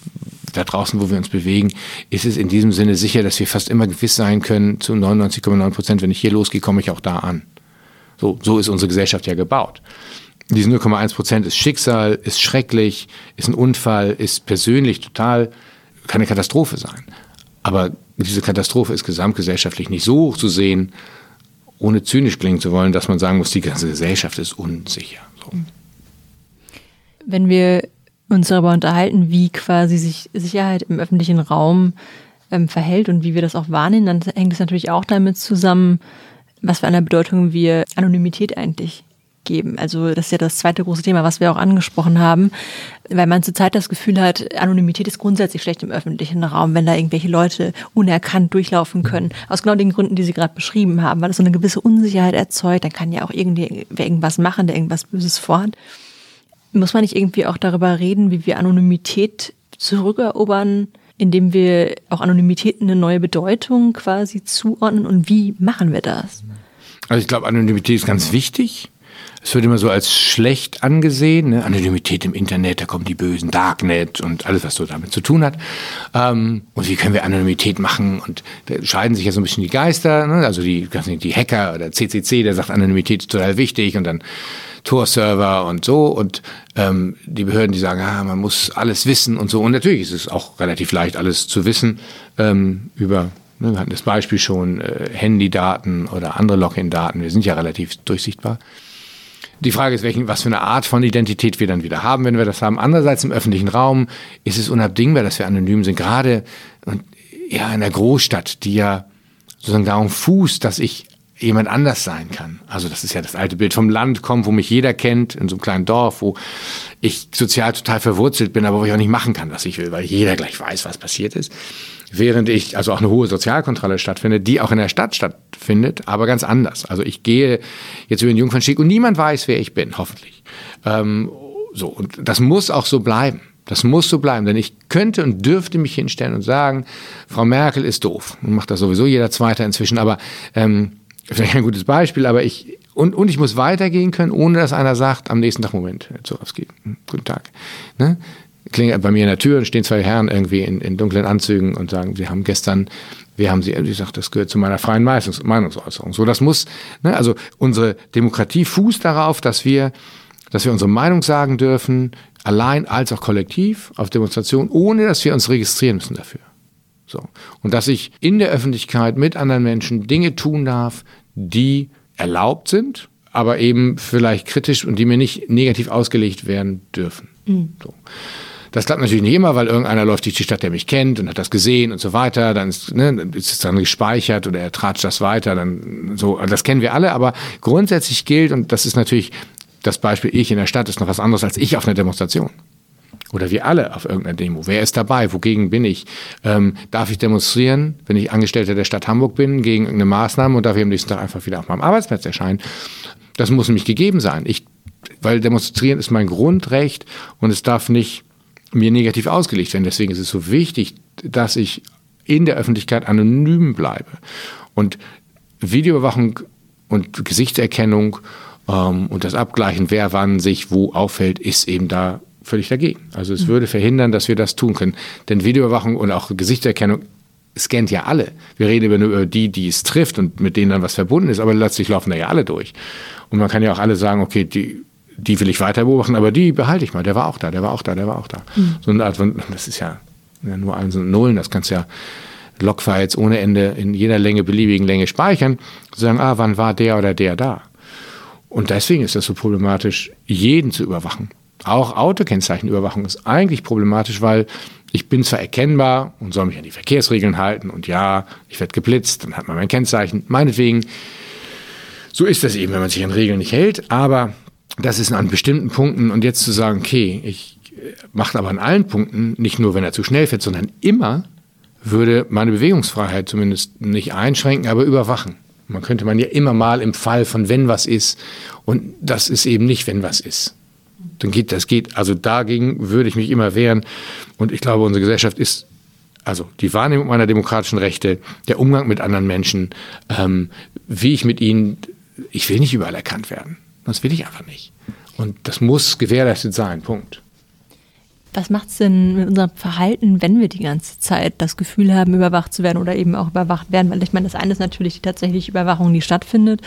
da draußen, wo wir uns bewegen, ist es in diesem Sinne sicher, dass wir fast immer gewiss sein können, zu 99,9 Prozent, wenn ich hier losgehe, komme ich auch da an. So, so ist unsere Gesellschaft ja gebaut. Diese 0,1 Prozent ist Schicksal, ist schrecklich, ist ein Unfall, ist persönlich total, kann eine Katastrophe sein. Aber diese Katastrophe ist gesamtgesellschaftlich nicht so hoch zu sehen, ohne zynisch klingen zu wollen, dass man sagen muss, die ganze Gesellschaft ist unsicher. So. Wenn wir uns darüber unterhalten, wie quasi sich Sicherheit im öffentlichen Raum ähm, verhält und wie wir das auch wahrnehmen, dann hängt es natürlich auch damit zusammen, was für eine Bedeutung wir Anonymität eigentlich geben. Also das ist ja das zweite große Thema, was wir auch angesprochen haben, weil man zurzeit das Gefühl hat, Anonymität ist grundsätzlich schlecht im öffentlichen Raum, wenn da irgendwelche Leute unerkannt durchlaufen können. Aus genau den Gründen, die Sie gerade beschrieben haben, weil das so eine gewisse Unsicherheit erzeugt. Dann kann ja auch irgendwie irgendwas machen, der irgendwas Böses vorhat. Muss man nicht irgendwie auch darüber reden, wie wir Anonymität zurückerobern, indem wir auch Anonymität eine neue Bedeutung quasi zuordnen und wie machen wir das? Also ich glaube, Anonymität ist ganz wichtig. Es wird immer so als schlecht angesehen. Ne? Anonymität im Internet, da kommen die bösen Darknet und alles, was so damit zu tun hat. Ähm, und wie können wir Anonymität machen? Und da scheiden sich ja so ein bisschen die Geister. Ne? Also die, die Hacker oder CCC, der sagt, Anonymität ist total wichtig. Und dann Tor-Server und so und ähm, die Behörden, die sagen, ah, man muss alles wissen und so. Und natürlich ist es auch relativ leicht, alles zu wissen ähm, über, ne, wir hatten das Beispiel schon, äh, Handydaten oder andere Login-Daten. Wir sind ja relativ durchsichtbar. Die Frage ist, welchen, was für eine Art von Identität wir dann wieder haben, wenn wir das haben. Andererseits im öffentlichen Raum ist es unabdingbar, dass wir anonym sind. Gerade ja, in der Großstadt, die ja sozusagen darum fußt, dass ich jemand anders sein kann. Also das ist ja das alte Bild vom Land kommen, wo mich jeder kennt, in so einem kleinen Dorf, wo ich sozial total verwurzelt bin, aber wo ich auch nicht machen kann, was ich will, weil jeder gleich weiß, was passiert ist. Während ich, also auch eine hohe Sozialkontrolle stattfindet, die auch in der Stadt stattfindet, aber ganz anders. Also ich gehe jetzt über den Jungfernstieg und niemand weiß, wer ich bin, hoffentlich. Ähm, so, und das muss auch so bleiben. Das muss so bleiben, denn ich könnte und dürfte mich hinstellen und sagen, Frau Merkel ist doof. Und macht das sowieso jeder Zweite inzwischen, aber ähm, vielleicht ein gutes Beispiel, aber ich, und, und ich muss weitergehen können, ohne dass einer sagt, am nächsten Tag, Moment, Herr Zorowski, hm, guten Tag. Ne? Klingelt bei mir in der Tür und stehen zwei Herren irgendwie in, in dunklen Anzügen und sagen, sie haben gestern, wir haben sie, ich sage, das gehört zu meiner freien Meinungs Meinungsäußerung. So, das muss, ne, also unsere Demokratie fußt darauf, dass wir, dass wir unsere Meinung sagen dürfen, allein als auch kollektiv auf Demonstrationen, ohne dass wir uns registrieren müssen dafür. So. Und dass ich in der Öffentlichkeit mit anderen Menschen Dinge tun darf, die erlaubt sind, aber eben vielleicht kritisch und die mir nicht negativ ausgelegt werden dürfen. Mhm. So. Das klappt natürlich nicht immer, weil irgendeiner läuft durch die Stadt, der mich kennt und hat das gesehen und so weiter. Dann ist, ne, ist es dann gespeichert oder er tratscht das weiter. Dann so, das kennen wir alle. Aber grundsätzlich gilt und das ist natürlich das Beispiel ich in der Stadt ist noch was anderes als ich auf einer Demonstration. Oder wir alle auf irgendeiner Demo. Wer ist dabei? Wogegen bin ich? Ähm, darf ich demonstrieren, wenn ich Angestellter der Stadt Hamburg bin, gegen irgendeine Maßnahme und darf ich am nächsten Tag einfach wieder auf meinem Arbeitsplatz erscheinen? Das muss nämlich gegeben sein. Ich, weil demonstrieren ist mein Grundrecht und es darf nicht mir negativ ausgelegt werden. Deswegen ist es so wichtig, dass ich in der Öffentlichkeit anonym bleibe. Und Videoüberwachung und Gesichtserkennung ähm, und das Abgleichen, wer wann sich wo auffällt, ist eben da völlig dagegen. Also es würde verhindern, dass wir das tun können. Denn Videoüberwachung und auch Gesichtserkennung scannt ja alle. Wir reden über nur über die, die es trifft und mit denen dann was verbunden ist, aber letztlich laufen da ja alle durch. Und man kann ja auch alle sagen, okay, die, die will ich weiter beobachten, aber die behalte ich mal. Der war auch da, der war auch da, der war auch da. Mhm. So eine Art von, das ist ja, ja nur Eins und Nullen, das kannst ja Logfiles ohne Ende in jeder Länge, beliebigen Länge speichern, sagen, ah, wann war der oder der da? Und deswegen ist das so problematisch, jeden zu überwachen. Auch Autokennzeichenüberwachung ist eigentlich problematisch, weil ich bin zwar erkennbar und soll mich an die Verkehrsregeln halten und ja, ich werde geblitzt, dann hat man mein Kennzeichen. Meinetwegen, so ist das eben, wenn man sich an Regeln nicht hält, aber das ist an bestimmten Punkten und jetzt zu sagen, okay, ich äh, mache aber an allen Punkten, nicht nur wenn er zu schnell fährt, sondern immer, würde meine Bewegungsfreiheit zumindest nicht einschränken, aber überwachen. Man könnte man ja immer mal im Fall von wenn was ist und das ist eben nicht wenn was ist dann geht das geht. Also dagegen würde ich mich immer wehren. Und ich glaube, unsere Gesellschaft ist also die Wahrnehmung meiner demokratischen Rechte, der Umgang mit anderen Menschen, ähm, wie ich mit ihnen, ich will nicht überall erkannt werden. Das will ich einfach nicht. Und das muss gewährleistet sein. Punkt. Was macht es denn mit unserem Verhalten, wenn wir die ganze Zeit das Gefühl haben, überwacht zu werden oder eben auch überwacht werden? Weil ich meine, das eine ist natürlich die tatsächliche Überwachung, die stattfindet,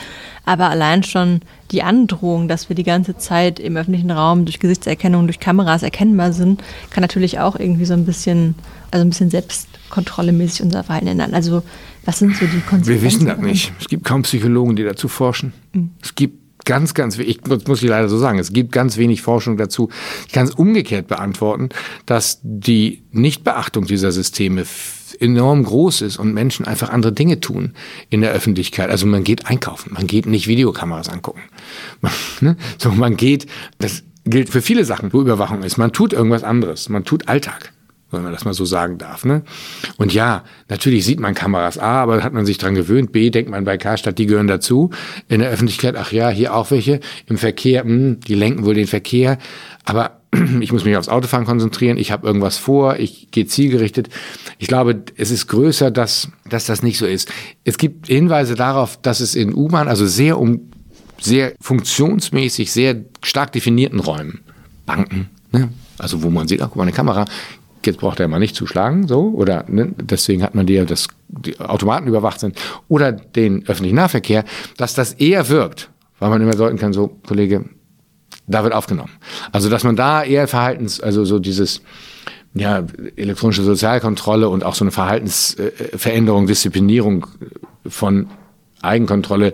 aber allein schon die Androhung, dass wir die ganze Zeit im öffentlichen Raum durch Gesichtserkennung, durch Kameras erkennbar sind, kann natürlich auch irgendwie so ein bisschen, also ein bisschen selbstkontrollemäßig unser Verhalten ändern. Also was sind so die Konsequenzen? Wir wissen das nicht. Es gibt kaum Psychologen, die dazu forschen. Mhm. Es gibt ganz, ganz, ich muss ich leider so sagen, es gibt ganz wenig Forschung dazu. Ich kann es umgekehrt beantworten, dass die Nichtbeachtung dieser Systeme enorm groß ist und Menschen einfach andere Dinge tun in der Öffentlichkeit. Also man geht einkaufen, man geht nicht Videokameras angucken. Man, ne? so, man geht, das gilt für viele Sachen, wo Überwachung ist. Man tut irgendwas anderes, man tut Alltag wenn man das mal so sagen darf. Ne? Und ja, natürlich sieht man Kameras A, aber hat man sich dran gewöhnt. B, denkt man bei Karstadt, die gehören dazu. In der Öffentlichkeit, ach ja, hier auch welche. Im Verkehr, mh, hm, die lenken wohl den Verkehr. Aber ich muss mich aufs Autofahren konzentrieren, ich habe irgendwas vor, ich gehe zielgerichtet. Ich glaube, es ist größer, dass, dass das nicht so ist. Es gibt Hinweise darauf, dass es in U-Bahn, also sehr um sehr funktionsmäßig, sehr stark definierten Räumen, Banken, ne? also wo man sieht, ach, guck mal, eine Kamera, jetzt braucht er mal nicht zuschlagen, so, oder ne, deswegen hat man die ja, dass die Automaten überwacht sind, oder den öffentlichen Nahverkehr, dass das eher wirkt, weil man immer deuten kann, so, Kollege, da wird aufgenommen. Also, dass man da eher Verhaltens, also so dieses, ja, elektronische Sozialkontrolle und auch so eine Verhaltensveränderung, Disziplinierung von Eigenkontrolle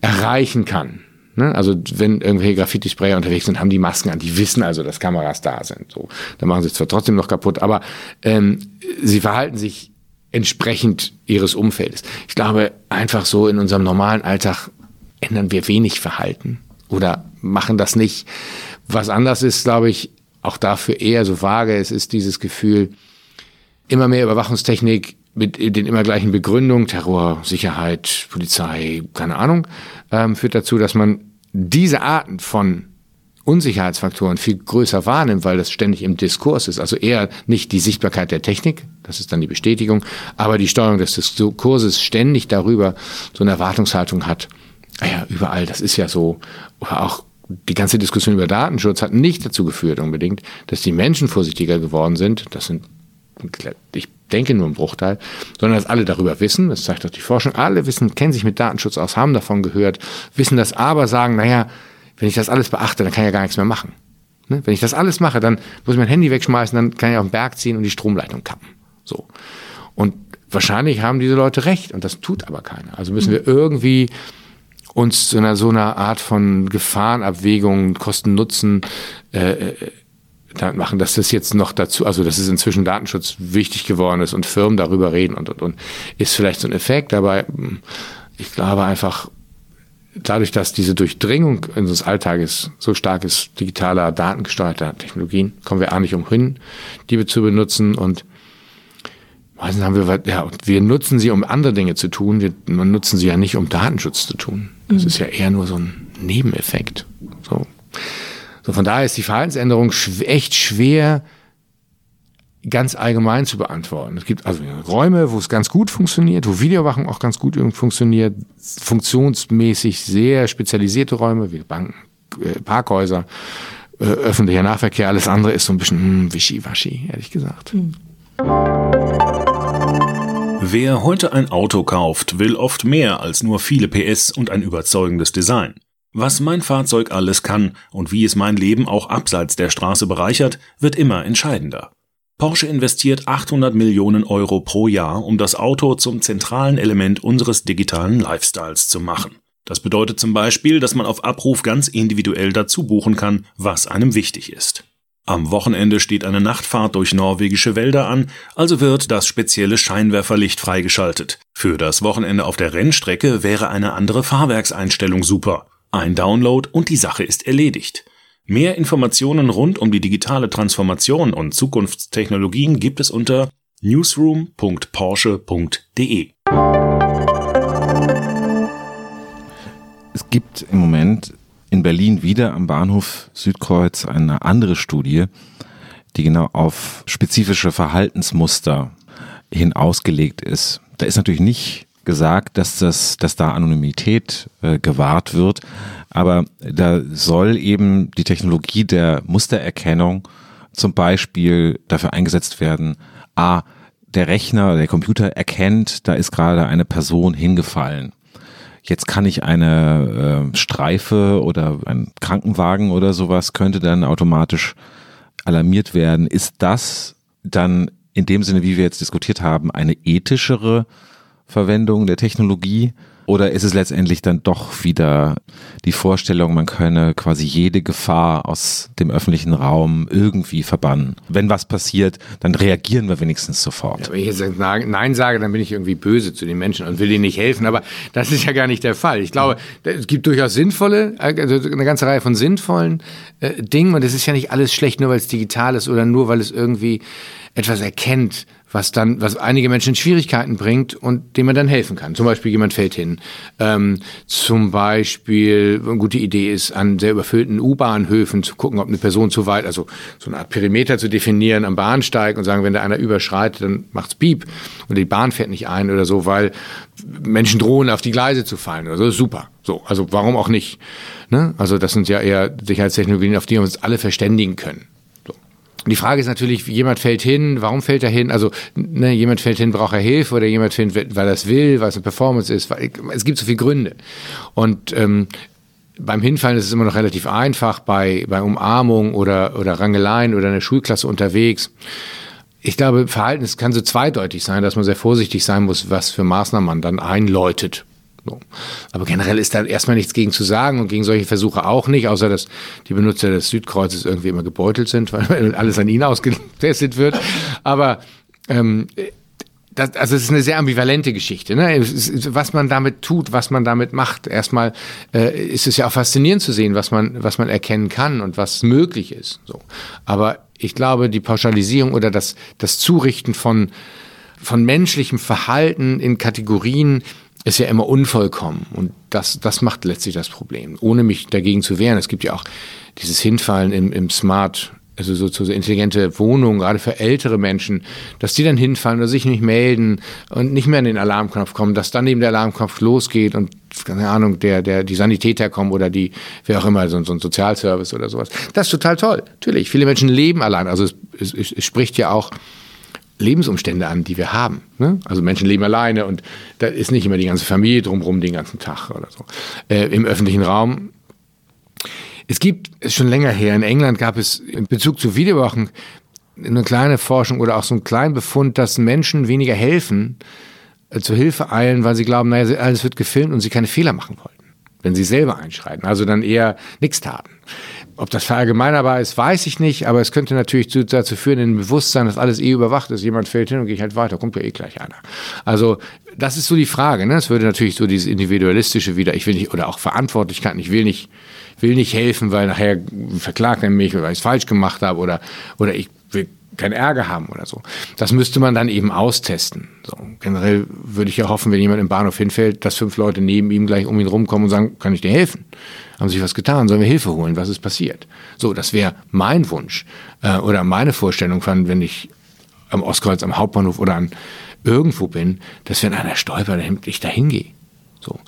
erreichen kann. Ne? Also wenn irgendwelche Graffiti-Sprayer unterwegs sind, haben die Masken an. Die wissen also, dass Kameras da sind. So, da machen sie es zwar trotzdem noch kaputt, aber ähm, sie verhalten sich entsprechend ihres Umfeldes. Ich glaube, einfach so in unserem normalen Alltag ändern wir wenig Verhalten oder machen das nicht. Was anders ist, glaube ich, auch dafür eher so vage. Es ist dieses Gefühl, immer mehr Überwachungstechnik mit den immer gleichen Begründungen, Terror, Sicherheit, Polizei, keine Ahnung, ähm, führt dazu, dass man diese Arten von Unsicherheitsfaktoren viel größer wahrnimmt, weil das ständig im Diskurs ist. Also eher nicht die Sichtbarkeit der Technik, das ist dann die Bestätigung, aber die Steuerung des Diskurses ständig darüber so eine Erwartungshaltung hat. Ja, überall, das ist ja so. Auch die ganze Diskussion über Datenschutz hat nicht dazu geführt unbedingt, dass die Menschen vorsichtiger geworden sind. Das sind, ich denke nur ein Bruchteil, sondern dass alle darüber wissen, das zeigt auch die Forschung, alle wissen, kennen sich mit Datenschutz aus, haben davon gehört, wissen das aber, sagen, naja, wenn ich das alles beachte, dann kann ich ja gar nichts mehr machen. Ne? Wenn ich das alles mache, dann muss ich mein Handy wegschmeißen, dann kann ich auf den Berg ziehen und die Stromleitung kappen. So. Und wahrscheinlich haben diese Leute recht und das tut aber keiner. Also müssen wir irgendwie uns zu einer so einer Art von Gefahrenabwägung, Kosten-Nutzen äh, äh machen, dass das jetzt noch dazu, also dass es inzwischen Datenschutz wichtig geworden ist und Firmen darüber reden und, und, und ist vielleicht so ein Effekt, aber hm, ich glaube einfach, dadurch, dass diese Durchdringung unseres Alltages so stark ist, digitaler, datengesteuerter Technologien, kommen wir auch nicht umhin, die zu benutzen und meistens haben wir, ja, wir nutzen sie, um andere Dinge zu tun, wir nutzen sie ja nicht, um Datenschutz zu tun. Das mhm. ist ja eher nur so ein Nebeneffekt. So. So, von daher ist die Verhaltensänderung echt schwer ganz allgemein zu beantworten. Es gibt also Räume, wo es ganz gut funktioniert, wo Videowachung auch ganz gut funktioniert, funktionsmäßig sehr spezialisierte Räume wie Banken, äh, Parkhäuser, äh, öffentlicher Nahverkehr. Alles andere ist so ein bisschen hm, wischiwaschi, ehrlich gesagt. Hm. Wer heute ein Auto kauft, will oft mehr als nur viele PS und ein überzeugendes Design. Was mein Fahrzeug alles kann und wie es mein Leben auch abseits der Straße bereichert, wird immer entscheidender. Porsche investiert 800 Millionen Euro pro Jahr, um das Auto zum zentralen Element unseres digitalen Lifestyles zu machen. Das bedeutet zum Beispiel, dass man auf Abruf ganz individuell dazu buchen kann, was einem wichtig ist. Am Wochenende steht eine Nachtfahrt durch norwegische Wälder an, also wird das spezielle Scheinwerferlicht freigeschaltet. Für das Wochenende auf der Rennstrecke wäre eine andere Fahrwerkseinstellung super. Ein Download und die Sache ist erledigt. Mehr Informationen rund um die digitale Transformation und Zukunftstechnologien gibt es unter newsroom.porsche.de. Es gibt im Moment in Berlin wieder am Bahnhof Südkreuz eine andere Studie, die genau auf spezifische Verhaltensmuster hin ausgelegt ist. Da ist natürlich nicht gesagt, dass das, dass da Anonymität äh, gewahrt wird. Aber da soll eben die Technologie der Mustererkennung zum Beispiel dafür eingesetzt werden, a, der Rechner, der Computer erkennt, da ist gerade eine Person hingefallen. Jetzt kann ich eine äh, Streife oder ein Krankenwagen oder sowas könnte dann automatisch alarmiert werden. Ist das dann in dem Sinne, wie wir jetzt diskutiert haben, eine ethischere Verwendung der Technologie Oder ist es letztendlich dann doch wieder die Vorstellung, man könne quasi jede Gefahr aus dem öffentlichen Raum irgendwie verbannen? Wenn was passiert, dann reagieren wir wenigstens sofort. Ja, wenn ich jetzt Nein sage, dann bin ich irgendwie böse zu den Menschen und will ihnen nicht helfen. Aber das ist ja gar nicht der Fall. Ich glaube, es gibt durchaus sinnvolle, also eine ganze Reihe von sinnvollen äh, Dingen. Und es ist ja nicht alles schlecht, nur weil es digital ist oder nur weil es irgendwie etwas erkennt, was dann, was einige Menschen in Schwierigkeiten bringt und dem man dann helfen kann. Zum Beispiel jemand fällt hin. Ähm, zum Beispiel, eine gute Idee ist, an sehr überfüllten U-Bahnhöfen zu gucken, ob eine Person zu weit, also so eine Art Perimeter zu definieren am Bahnsteig und sagen, wenn da einer überschreitet, dann macht's Piep und die Bahn fährt nicht ein oder so, weil Menschen drohen, auf die Gleise zu fallen oder so. Super. So, also warum auch nicht? Ne? Also das sind ja eher Sicherheitstechnologien, auf die wir uns alle verständigen können. Die Frage ist natürlich, jemand fällt hin, warum fällt er hin? Also ne, jemand fällt hin, braucht er Hilfe oder jemand fällt, weil er es will, weil es eine Performance ist. Weil, es gibt so viele Gründe. Und ähm, beim Hinfallen ist es immer noch relativ einfach, bei, bei Umarmung oder, oder Rangeleien oder einer Schulklasse unterwegs. Ich glaube, Verhalten es kann so zweideutig sein, dass man sehr vorsichtig sein muss, was für Maßnahmen man dann einläutet. So. Aber generell ist da erstmal nichts gegen zu sagen und gegen solche Versuche auch nicht, außer dass die Benutzer des Südkreuzes irgendwie immer gebeutelt sind, weil alles an ihnen ausgetestet wird. Aber ähm, das, also es ist eine sehr ambivalente Geschichte. Ne? Was man damit tut, was man damit macht. Erstmal äh, ist es ja auch faszinierend zu sehen, was man, was man erkennen kann und was möglich ist. So. Aber ich glaube, die Pauschalisierung oder das, das Zurichten von, von menschlichem Verhalten in Kategorien, ist ja immer unvollkommen und das, das macht letztlich das Problem, ohne mich dagegen zu wehren. Es gibt ja auch dieses Hinfallen im, im Smart, also so, so intelligente Wohnungen, gerade für ältere Menschen, dass die dann hinfallen oder sich nicht melden und nicht mehr an den Alarmknopf kommen, dass dann eben der Alarmknopf losgeht und keine Ahnung, der, der, die Sanitäter kommen oder die, wer auch immer, so, so ein Sozialservice oder sowas. Das ist total toll. Natürlich, viele Menschen leben allein. Also es, es, es spricht ja auch Lebensumstände an, die wir haben. Ne? Also Menschen leben alleine und da ist nicht immer die ganze Familie drumherum den ganzen Tag oder so. Äh, Im öffentlichen Raum. Es gibt, ist schon länger her, in England gab es in Bezug zu Videowachen eine kleine Forschung oder auch so einen kleinen Befund, dass Menschen weniger helfen, äh, zur Hilfe eilen, weil sie glauben, naja, alles wird gefilmt und sie keine Fehler machen wollten, wenn sie selber einschreiten. Also dann eher nichts taten. Ob das verallgemeinerbar ist, weiß ich nicht, aber es könnte natürlich dazu führen, in dem Bewusstsein, dass alles eh überwacht ist. Jemand fällt hin und geht halt weiter, kommt ja eh gleich einer. Also, das ist so die Frage. Ne? Es würde natürlich so dieses Individualistische wieder, ich will nicht, oder auch Verantwortlichkeit, ich will nicht, will nicht helfen, weil nachher verklagt er mich weil ich es falsch gemacht habe oder, oder ich keinen Ärger haben oder so. Das müsste man dann eben austesten. So, generell würde ich ja hoffen, wenn jemand im Bahnhof hinfällt, dass fünf Leute neben ihm gleich um ihn rumkommen und sagen, kann ich dir helfen? Haben sich was getan? Sollen wir Hilfe holen? Was ist passiert? So, das wäre mein Wunsch äh, oder meine Vorstellung von, wenn ich am Ostkreuz, am Hauptbahnhof oder an irgendwo bin, dass wenn einer stolpert, ich da hingehe. So.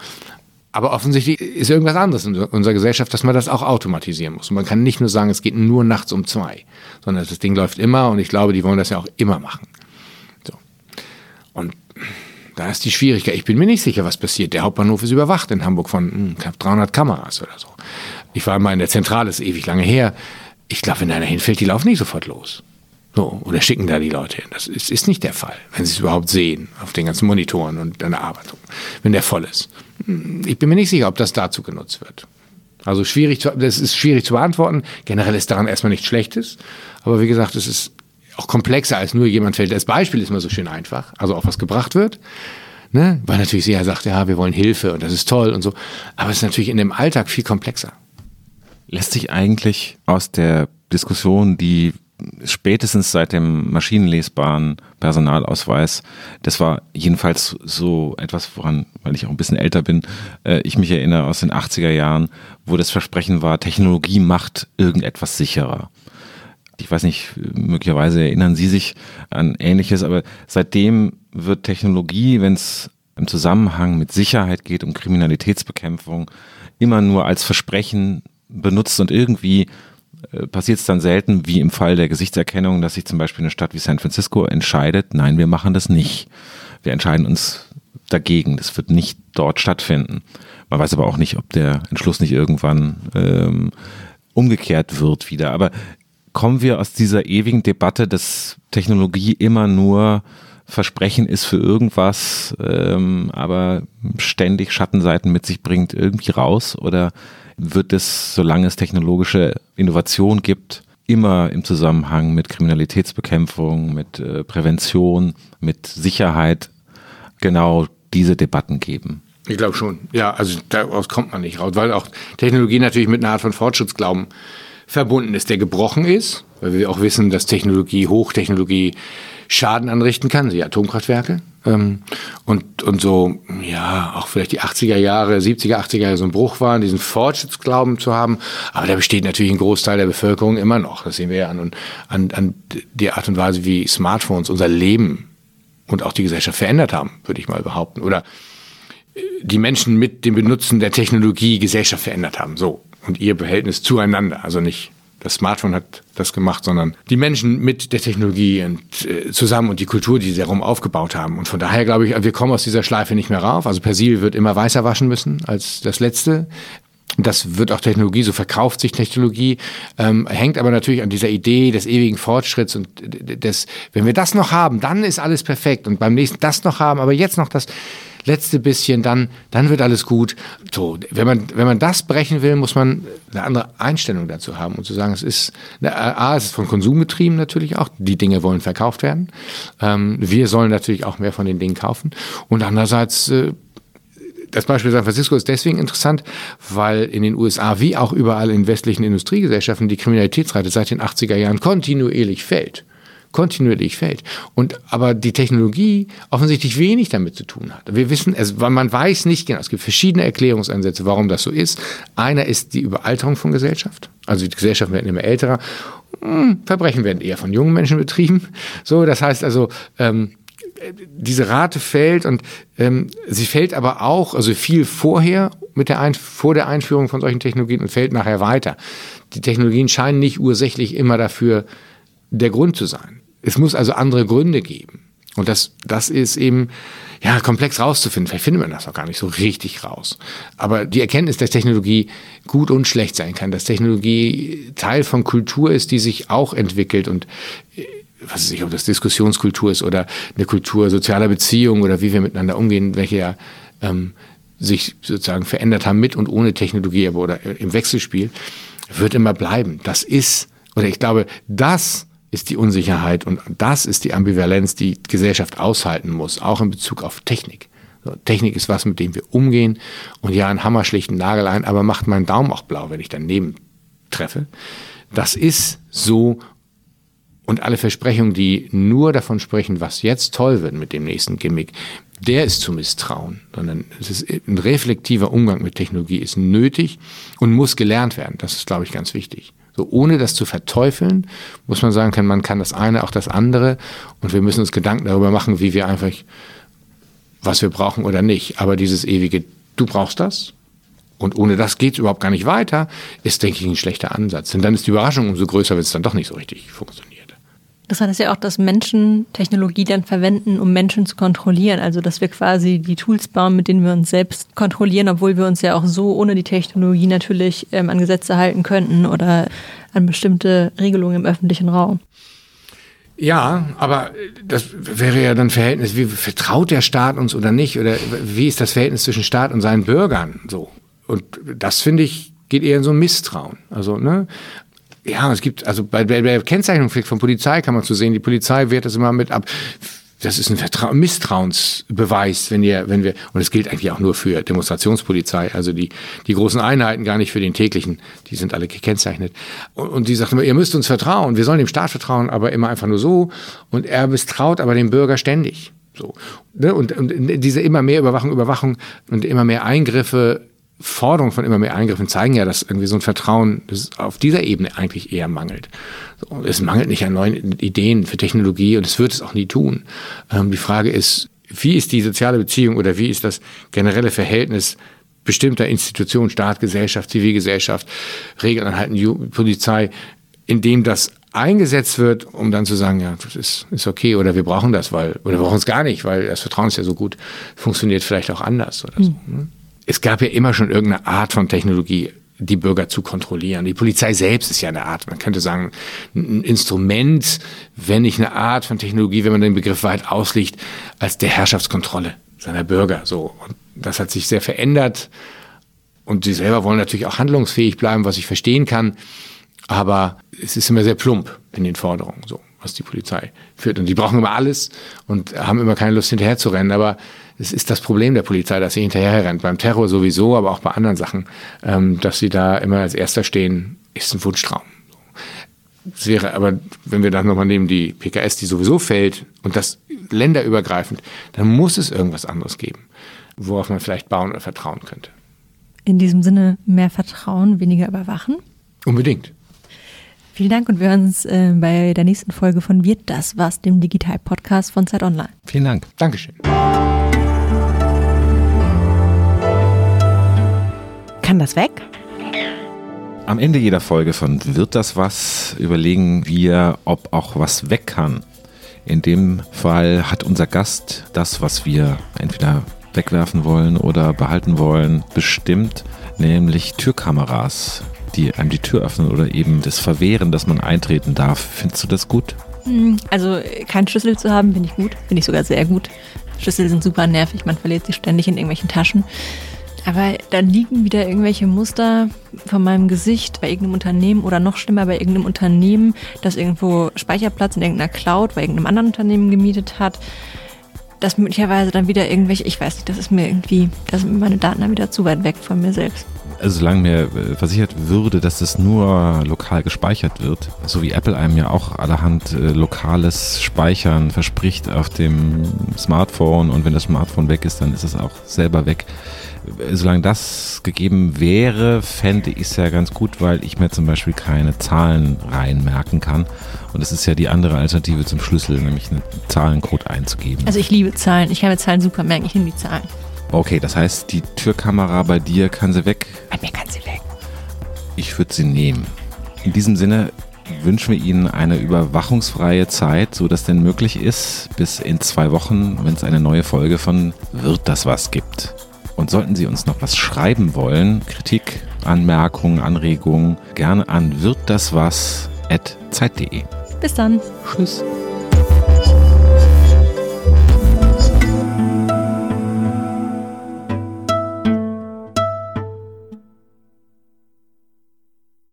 Aber offensichtlich ist irgendwas anderes in unserer Gesellschaft, dass man das auch automatisieren muss. Und man kann nicht nur sagen, es geht nur nachts um zwei, sondern das Ding läuft immer und ich glaube, die wollen das ja auch immer machen. So. Und da ist die Schwierigkeit. Ich bin mir nicht sicher, was passiert. Der Hauptbahnhof ist überwacht in Hamburg von hm, knapp 300 Kameras oder so. Ich war mal in der Zentrale, ist ewig lange her. Ich glaube, wenn einer hinfällt, die laufen nicht sofort los. So, oder schicken da die Leute hin. Das ist, ist nicht der Fall, wenn sie es überhaupt sehen auf den ganzen Monitoren und an der Arbeit, wenn der voll ist. Ich bin mir nicht sicher, ob das dazu genutzt wird. Also schwierig, zu, das ist schwierig zu beantworten. Generell ist daran erstmal nichts Schlechtes. Aber wie gesagt, es ist auch komplexer als nur jemand fällt. Das Beispiel ist mal so schön einfach, also auch was gebracht wird. Ne? Weil natürlich sie ja sagt, ja, wir wollen Hilfe und das ist toll und so. Aber es ist natürlich in dem Alltag viel komplexer. Lässt sich eigentlich aus der Diskussion, die spätestens seit dem maschinenlesbaren Personalausweis, das war jedenfalls so etwas, woran, weil ich auch ein bisschen älter bin, äh, ich mich erinnere aus den 80er Jahren, wo das Versprechen war, Technologie macht irgendetwas sicherer. Ich weiß nicht, möglicherweise erinnern Sie sich an Ähnliches, aber seitdem wird Technologie, wenn es im Zusammenhang mit Sicherheit geht, um Kriminalitätsbekämpfung, immer nur als Versprechen benutzt und irgendwie passiert es dann selten, wie im Fall der Gesichtserkennung, dass sich zum Beispiel eine Stadt wie San Francisco entscheidet, nein, wir machen das nicht. Wir entscheiden uns dagegen. Das wird nicht dort stattfinden. Man weiß aber auch nicht, ob der Entschluss nicht irgendwann ähm, umgekehrt wird wieder. Aber kommen wir aus dieser ewigen Debatte, dass Technologie immer nur Versprechen ist für irgendwas, ähm, aber ständig Schattenseiten mit sich bringt, irgendwie raus? Oder wird es, solange es technologische Innovation gibt, immer im Zusammenhang mit Kriminalitätsbekämpfung, mit äh, Prävention, mit Sicherheit genau diese Debatten geben? Ich glaube schon. Ja, also daraus kommt man nicht raus, weil auch Technologie natürlich mit einer Art von Fortschrittsglauben verbunden ist, der gebrochen ist, weil wir auch wissen, dass Technologie, Hochtechnologie Schaden anrichten kann, die Atomkraftwerke. Ähm, und, und so, ja, auch vielleicht die 80er Jahre, 70er, 80er Jahre so ein Bruch waren, diesen Fortschrittsglauben zu haben. Aber da besteht natürlich ein Großteil der Bevölkerung immer noch. Das sehen wir ja an, an, an die Art und Weise, wie Smartphones unser Leben und auch die Gesellschaft verändert haben, würde ich mal behaupten. Oder äh, die Menschen mit dem Benutzen der Technologie Gesellschaft verändert haben. So. Und ihr Verhältnis zueinander. Also nicht das Smartphone hat das gemacht, sondern die Menschen mit der Technologie und äh, zusammen und die Kultur, die sie darum aufgebaut haben. Und von daher glaube ich, wir kommen aus dieser Schleife nicht mehr rauf. Also Persil wird immer weißer waschen müssen als das letzte. Das wird auch Technologie, so verkauft sich Technologie, ähm, hängt aber natürlich an dieser Idee des ewigen Fortschritts und des, wenn wir das noch haben, dann ist alles perfekt und beim nächsten das noch haben, aber jetzt noch das, letzte bisschen, dann, dann wird alles gut. So, wenn man, wenn man das brechen will, muss man eine andere Einstellung dazu haben und zu sagen, es ist, A, es ist von Konsum getrieben natürlich auch. Die Dinge wollen verkauft werden. Ähm, wir sollen natürlich auch mehr von den Dingen kaufen. Und andererseits, äh, das Beispiel San Francisco ist deswegen interessant, weil in den USA wie auch überall in westlichen Industriegesellschaften die Kriminalitätsrate seit den 80er Jahren kontinuierlich fällt kontinuierlich fällt. Und aber die Technologie offensichtlich wenig damit zu tun hat. Wir wissen, es, man weiß nicht genau, es gibt verschiedene Erklärungsansätze, warum das so ist. Einer ist die Überalterung von Gesellschaft. Also die Gesellschaften werden immer älterer. Hm, Verbrechen werden eher von jungen Menschen betrieben. So, das heißt also, ähm, diese Rate fällt und ähm, sie fällt aber auch, also viel vorher mit der Ein vor der Einführung von solchen Technologien und fällt nachher weiter. Die Technologien scheinen nicht ursächlich immer dafür der Grund zu sein. Es muss also andere Gründe geben. Und das, das ist eben ja komplex rauszufinden. Vielleicht findet man das auch gar nicht so richtig raus. Aber die Erkenntnis, dass Technologie gut und schlecht sein kann, dass Technologie Teil von Kultur ist, die sich auch entwickelt und äh, was weiß ich, ob das Diskussionskultur ist oder eine Kultur sozialer Beziehungen oder wie wir miteinander umgehen, welche ja ähm, sich sozusagen verändert haben mit und ohne Technologie, aber oder im Wechselspiel, wird immer bleiben. Das ist, oder ich glaube, das ist die Unsicherheit und das ist die Ambivalenz, die Gesellschaft aushalten muss, auch in Bezug auf Technik. Technik ist was, mit dem wir umgehen und ja, ein Hammer schlicht einen Nagel ein, aber macht meinen Daumen auch blau, wenn ich daneben treffe. Das ist so und alle Versprechungen, die nur davon sprechen, was jetzt toll wird mit dem nächsten Gimmick, der ist zu misstrauen, sondern es ist ein reflektiver Umgang mit Technologie ist nötig und muss gelernt werden. Das ist, glaube ich, ganz wichtig. So, ohne das zu verteufeln, muss man sagen können, man kann das eine, auch das andere. Und wir müssen uns Gedanken darüber machen, wie wir einfach, was wir brauchen oder nicht. Aber dieses ewige, du brauchst das. Und ohne das geht es überhaupt gar nicht weiter, ist, denke ich, ein schlechter Ansatz. Denn dann ist die Überraschung umso größer, wenn es dann doch nicht so richtig funktioniert. Das heißt ja auch, dass Menschen Technologie dann verwenden, um Menschen zu kontrollieren. Also dass wir quasi die Tools bauen, mit denen wir uns selbst kontrollieren, obwohl wir uns ja auch so ohne die Technologie natürlich ähm, an Gesetze halten könnten oder an bestimmte Regelungen im öffentlichen Raum. Ja, aber das wäre ja dann Verhältnis, wie vertraut der Staat uns oder nicht? Oder wie ist das Verhältnis zwischen Staat und seinen Bürgern? So. Und das finde ich, geht eher in so ein Misstrauen. Also, ne? Ja, es gibt, also bei, bei der Kennzeichnung von Polizei kann man zu sehen, die Polizei wehrt das immer mit ab. Das ist ein Vertra Misstrauensbeweis, wenn ihr, wenn wir, und es gilt eigentlich auch nur für Demonstrationspolizei, also die, die großen Einheiten, gar nicht für den täglichen, die sind alle gekennzeichnet. Und, und die sagt immer, ihr müsst uns vertrauen, wir sollen dem Staat vertrauen, aber immer einfach nur so. Und er misstraut aber dem Bürger ständig. So. Ne? Und, und diese immer mehr Überwachung, Überwachung und immer mehr Eingriffe Forderungen von immer mehr Eingriffen zeigen ja, dass irgendwie so ein Vertrauen auf dieser Ebene eigentlich eher mangelt. Es mangelt nicht an neuen Ideen für Technologie und es wird es auch nie tun. Ähm, die Frage ist, wie ist die soziale Beziehung oder wie ist das generelle Verhältnis bestimmter Institutionen, Staat, Gesellschaft, Zivilgesellschaft, Regelanhalten, Polizei, in dem das eingesetzt wird, um dann zu sagen, ja, das ist, ist okay oder wir brauchen das, weil, oder wir brauchen es gar nicht, weil das Vertrauen ist ja so gut, funktioniert vielleicht auch anders oder so. Mhm. Es gab ja immer schon irgendeine Art von Technologie die Bürger zu kontrollieren. Die Polizei selbst ist ja eine Art, man könnte sagen, ein Instrument, wenn nicht eine Art von Technologie, wenn man den Begriff weit auslegt, als der Herrschaftskontrolle seiner Bürger. So. Und das hat sich sehr verändert. Und sie selber wollen natürlich auch handlungsfähig bleiben, was ich verstehen kann. Aber es ist immer sehr plump in den Forderungen, so, was die Polizei führt. Und die brauchen immer alles und haben immer keine Lust hinterher zu rennen. Aber es ist das Problem der Polizei, dass sie hinterher rennt. Beim Terror sowieso, aber auch bei anderen Sachen. Ähm, dass sie da immer als Erster stehen, ist ein Wunschtraum. Es wäre aber, wenn wir dann nochmal nehmen, die PKS, die sowieso fällt und das länderübergreifend, dann muss es irgendwas anderes geben, worauf man vielleicht bauen oder vertrauen könnte. In diesem Sinne mehr Vertrauen, weniger überwachen? Unbedingt. Vielen Dank und wir hören uns äh, bei der nächsten Folge von Wird das was, dem Digital-Podcast von Zeit Online. Vielen Dank. Dankeschön. Kann das weg? Am Ende jeder Folge von Wird das was überlegen wir, ob auch was weg kann. In dem Fall hat unser Gast das, was wir entweder wegwerfen wollen oder behalten wollen, bestimmt, nämlich Türkameras, die einem die Tür öffnen oder eben das Verwehren, dass man eintreten darf. Findest du das gut? Hm, also keinen Schlüssel zu haben, finde ich gut. Finde ich sogar sehr gut. Schlüssel sind super nervig, man verliert sie ständig in irgendwelchen Taschen. Aber dann liegen wieder irgendwelche Muster von meinem Gesicht bei irgendeinem Unternehmen oder noch schlimmer bei irgendeinem Unternehmen, das irgendwo Speicherplatz in irgendeiner Cloud bei irgendeinem anderen Unternehmen gemietet hat. Das möglicherweise dann wieder irgendwelche, ich weiß nicht, das ist mir irgendwie, da sind meine Daten dann wieder zu weit weg von mir selbst. Also solange mir äh, versichert würde, dass es nur lokal gespeichert wird, so wie Apple einem ja auch allerhand äh, lokales Speichern verspricht auf dem Smartphone und wenn das Smartphone weg ist, dann ist es auch selber weg solange das gegeben wäre, fände ich es ja ganz gut, weil ich mir zum Beispiel keine Zahlen reinmerken kann. Und das ist ja die andere Alternative zum Schlüssel, nämlich einen Zahlencode einzugeben. Also ich liebe Zahlen. Ich kann mir Zahlen super merken. Ich nehme die Zahlen. Okay, das heißt, die Türkamera bei dir kann sie weg? Bei mir kann sie weg. Ich würde sie nehmen. In diesem Sinne wünschen wir Ihnen eine überwachungsfreie Zeit, so dass denn möglich ist, bis in zwei Wochen, wenn es eine neue Folge von Wird das was gibt. Und sollten Sie uns noch was schreiben wollen, Kritik, Anmerkungen, Anregungen, gerne an wird das was at zeit.de. Bis dann. Tschüss.